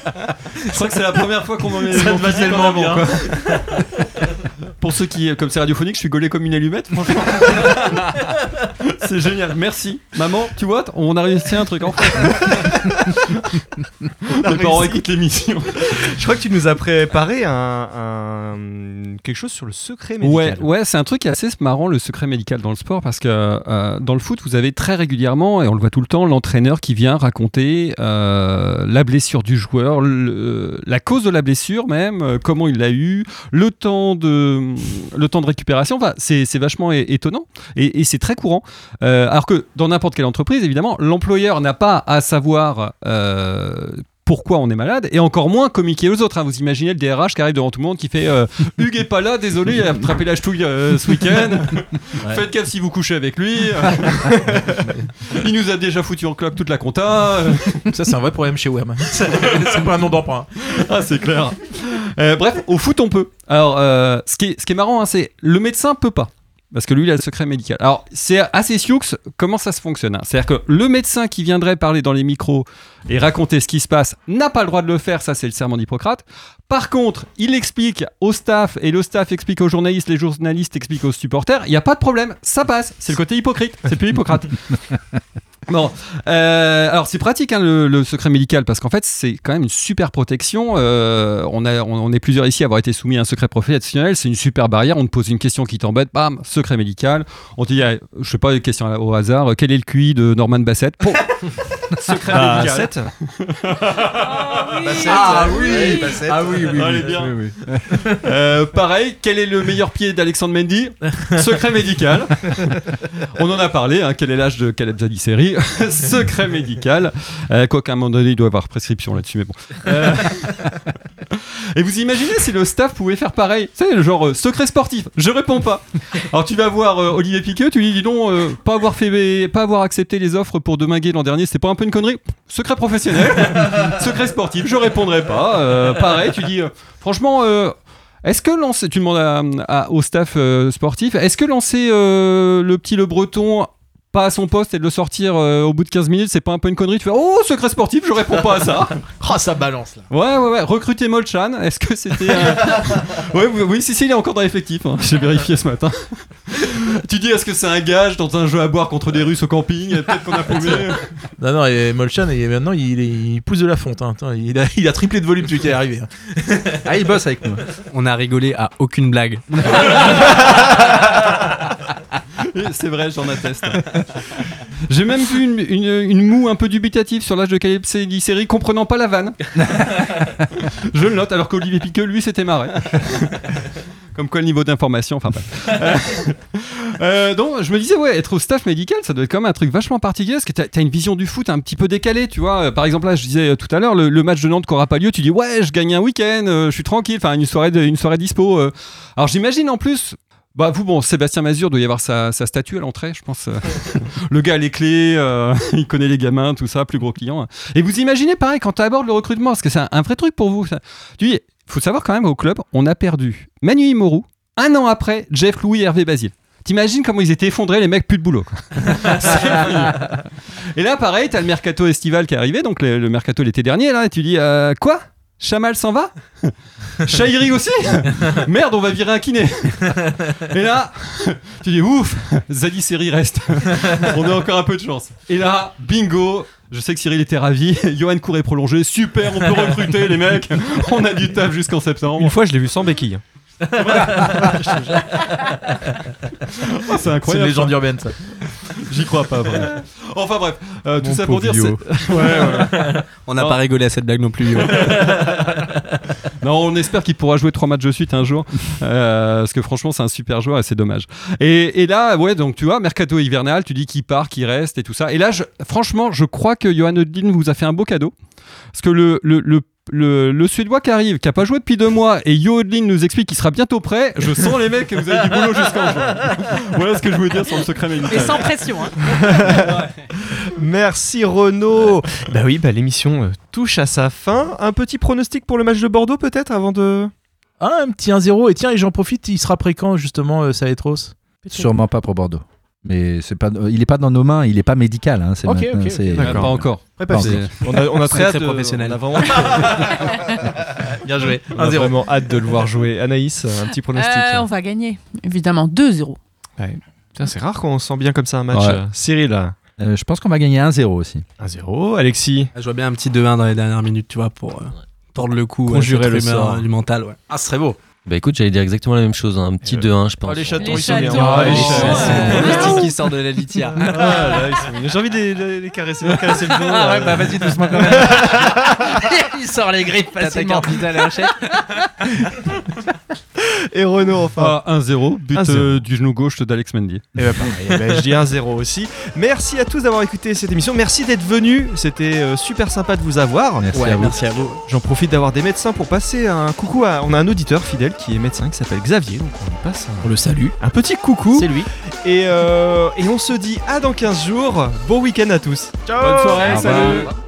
Je crois que c'est la première fois qu'on m'en met Ça te va tellement bien. [laughs] Pour ceux qui, comme c'est radiophonique, je suis gaulé comme une allumette, franchement. [laughs] c'est génial, merci. Maman, tu vois, on a réussi un truc en a Les parents écoutent l'émission. Je crois que tu nous as préparé un, un- quelque chose sur le secret médical. Ouais, ouais, c'est un truc assez marrant le secret médical dans le sport parce que euh, dans le foot, vous avez très régulièrement, et on le voit tout le temps, l'entraîneur qui vient raconter euh, la blessure du joueur, le- la cause de la blessure même, euh, comment il l'a eu, le temps de, le temps de récupération. C'est vachement étonnant et, c'est très courant. Euh, alors que dans n'importe quelle entreprise, évidemment, l'employeur n'a pas à savoir. Pourquoi on est malade et encore moins communiquer aux autres. hein. Vous imaginez le DRH qui arrive devant tout le monde qui fait euh, Hugues est pas là, désolé, il a attrapé la ch'touille euh, ce week-end. [laughs] Faites gaffe si vous couchez avec lui. [laughs] il nous a déjà foutu en cloque toute la compta. [laughs] Ça, c'est un vrai problème chez WEM. c'est c'est pas un nom d'emprunt. Ah, c'est clair. Euh, bref, au foot, on peut. Alors, euh, ce, qui est, ce qui est marrant, hein, c'est le médecin peut pas. Parce que lui, il a le secret médical. Alors, c'est assez sioux comment ça se fonctionne. hein? C'est-à-dire que le médecin qui viendrait parler dans les micros et raconter ce qui se passe n'a pas le droit de le faire. Ça, c'est le serment d'Hippocrate. Par contre, il explique au staff et le staff explique aux journalistes, les journalistes expliquent aux supporters. Il n'y a pas de problème, ça passe. C'est le côté hypocrite. C'est plus Hippocrate. [laughs] Bon, euh, alors c'est pratique hein, le, le secret médical parce qu'en fait c'est quand même une super protection. Euh, on, a, on, on est plusieurs ici à avoir été soumis à un secret professionnel. C'est une super barrière. On te pose une question qui t'embête, bam, secret médical. On te dit, ah, je sais pas, une question au hasard. Quel est le QI de Norman Bassett? Pouf [laughs] Secret Bah, médical. sept. Ah oui, Bassett. ah oui, oui, Ah, oui, elle est bien. oui, oui. Euh, pareil, quel est le meilleur pied d'Alexandre Mendy? Secret médical. [laughs] On en a parlé. hein, quel est l'âge de Caleb Zadisseri [laughs] Secret médical. Euh, Quoiqu'à un moment donné, il doit avoir prescription là-dessus, mais bon. Euh, [laughs] Et vous imaginez si le staff pouvait faire pareil? Sais, le genre euh, secret sportif, je réponds pas. Alors tu vas voir euh, Olivier Piqueux, tu lui dis euh, pas, avoir fait, pas avoir accepté les offres pour Deminguet l'an dernier, c'est pas un peu une connerie? Secret professionnel, [laughs] secret sportif, je répondrai pas. Pareil, tu dis, franchement, est-ce que lancer, tu demandes au staff sportif, est-ce que lancer le petit Le Breton pas à son poste et de le sortir euh, au bout de 15 minutes, c'est pas un peu une connerie Tu fais Oh, secret sportif, je réponds pas à ça. [laughs] Oh, ça balance là. Ouais, ouais, ouais. Recruter Molchan, est-ce que c'était. euh, [laughs] ouais, oui, oui, si, si, il est encore dans l'effectif. hein. J'ai vérifié ce matin. [laughs] tu dis, est-ce que c'est un gage dans un jeu à boire contre des Russes au camping Peut-être qu'on a paumé. Non, non, et Molchan, et maintenant, il, est- il pousse de la fonte. hein. Attends, il, a, il a triplé de volume depuis qu'il est arrivé. hein. Ah, il bosse avec nous. On a rigolé à aucune blague. [laughs] c'est vrai, j'en atteste. [laughs] J'ai même vu une, une- une moue un peu dubitative sur l'âge de Caleb série comprenant pas la vanne. [laughs] Je le note, alors qu'Olivier Piqueux, lui, s'était marré. Comme quoi le niveau d'information, enfin bref. Euh, donc je me disais, ouais, être au staff médical, ça doit être quand même un truc vachement particulier, parce que t'as as une vision du foot un petit peu décalée, tu vois. Euh, Par exemple, là, je disais euh, tout à l'heure, le, le match de Nantes qui n'aura pas lieu, tu dis, ouais, je gagne un week-end, euh, je suis tranquille, enfin une soirée, de- une soirée dispo. euh. Alors j'imagine en plus, bah vous, bon, Sébastien Mazur doit y avoir sa, statue à l'entrée, je pense. euh. [laughs] le gars a les clés, euh, [laughs] il connaît les gamins, tout ça, plus gros client. Et vous imaginez pareil quand tu abordes le recrutement, parce que c'est un, vrai truc pour vous. ça. Tu dis, faut savoir quand même au club, on a perdu Manu Imoru, un an après, Jeff Louis Hervé Basile. T'imagines comment ils étaient effondrés, les mecs, plus de boulot. [laughs] et là, pareil, t'as le mercato estival qui est arrivé, donc le, le mercato l'été dernier, là, et tu dis, euh, quoi? Chamal s'en va [laughs] Chahiri aussi Merde, on va virer un kiné. Et là, tu dis ouf, Zadi Seri reste. on a encore un peu de chance. Et là, bingo. Je sais que Cyril était ravi. Johan Cour est prolongé. Super, on peut recruter les mecs. On a du taf jusqu'en septembre. Une fois, je l'ai vu sans béquille. Oh, c'est incroyable. C'est une légende urbaine, ça. J'y crois pas. vraiment. Enfin bref, euh, tout Mon ça pour dire. Ouais, ouais. On n'a Oh. pas rigolé à cette blague non plus. Yo. [laughs] Non, on espère qu'il pourra jouer trois matchs de suite un jour. Euh, parce que franchement, c'est un super joueur et c'est dommage. Et, et là, ouais, donc tu vois, mercato hivernal, tu dis qui part, qui reste et tout ça. Et là, je- franchement, je crois que Johan Odlin vous a fait un beau cadeau. Parce que le, le, le, le, le Suédois qui arrive, qui a pas joué depuis deux mois, et Yo Odlin nous explique qu'il sera bientôt prêt, je sens les mecs que vous avez du boulot jusqu'en juin. [laughs] Voilà ce que je voulais dire sur le secret médical. Et sans pression. Hein. [laughs] Merci Renaud. Bah oui, bah l'émission euh, touche à sa fin. Un petit pronostic pour le match de Bordeaux peut-être avant de. Ah, un petit 1-0. Et tiens, et j'en profite, il sera prêt quand, justement, euh, Saletros? Sûrement pas pour Bordeaux. Mais c'est pas, il est pas dans nos mains, il est pas médical. Hein, c'est Ok, maintenant, ok, ok. c'est- D'accord. Pas encore. Pas. On a, on a très hâte très de- professionnel. on a vraiment, Bien joué. on a 1-0. vraiment hâte de le voir jouer. Anaïs, un petit pronostic. Euh, on va gagner, évidemment, 2-0. Ouais. C'est rare qu'on sent bien comme ça un match. Ouais. euh. Cyril, Euh, je pense qu'on va gagner 1-0 aussi. 1-0. Alexis, Je vois bien un petit 2-1 dans les dernières minutes, tu vois, pour euh, tordre le cou. Conjurer cette le sort. euh, Du mental, ouais. Ah, ce serait beau. Bah écoute, j'allais dire exactement la même chose, hein. un petit 2-1, je pense. Oh, les chatons, Les ils sont bien. chatons. Oh, les Oh. chatons. C'est Le qui sort de la [laughs] litière. Ah, là, ils sont mignons. J'ai envie de les, les- les caresser, de leur caresser le dos. Ah ouais, bah vas-y doucement quand même. [laughs] Il sort les griffes T'as ta facilement. carte vitale [laughs] et Renaud, enfin. Ah, 1-0, but 1-0. euh, du genou gauche d'Alex Mendy. Et bah, pareil, eh ben, je dis 1-0 aussi. Merci à tous d'avoir écouté cette émission. Merci d'être venus. C'était euh, super sympa de vous avoir. Merci Ouais, à vous. merci à vous. J'en profite d'avoir des médecins pour passer un coucou à. On a un auditeur fidèle qui est médecin qui s'appelle Xavier. Donc on lui passe un, On le salue. un petit coucou. C'est lui. Et, euh, et on se dit à dans 15 jours. Bon week-end à tous. Ciao Bonne soirée. Salut.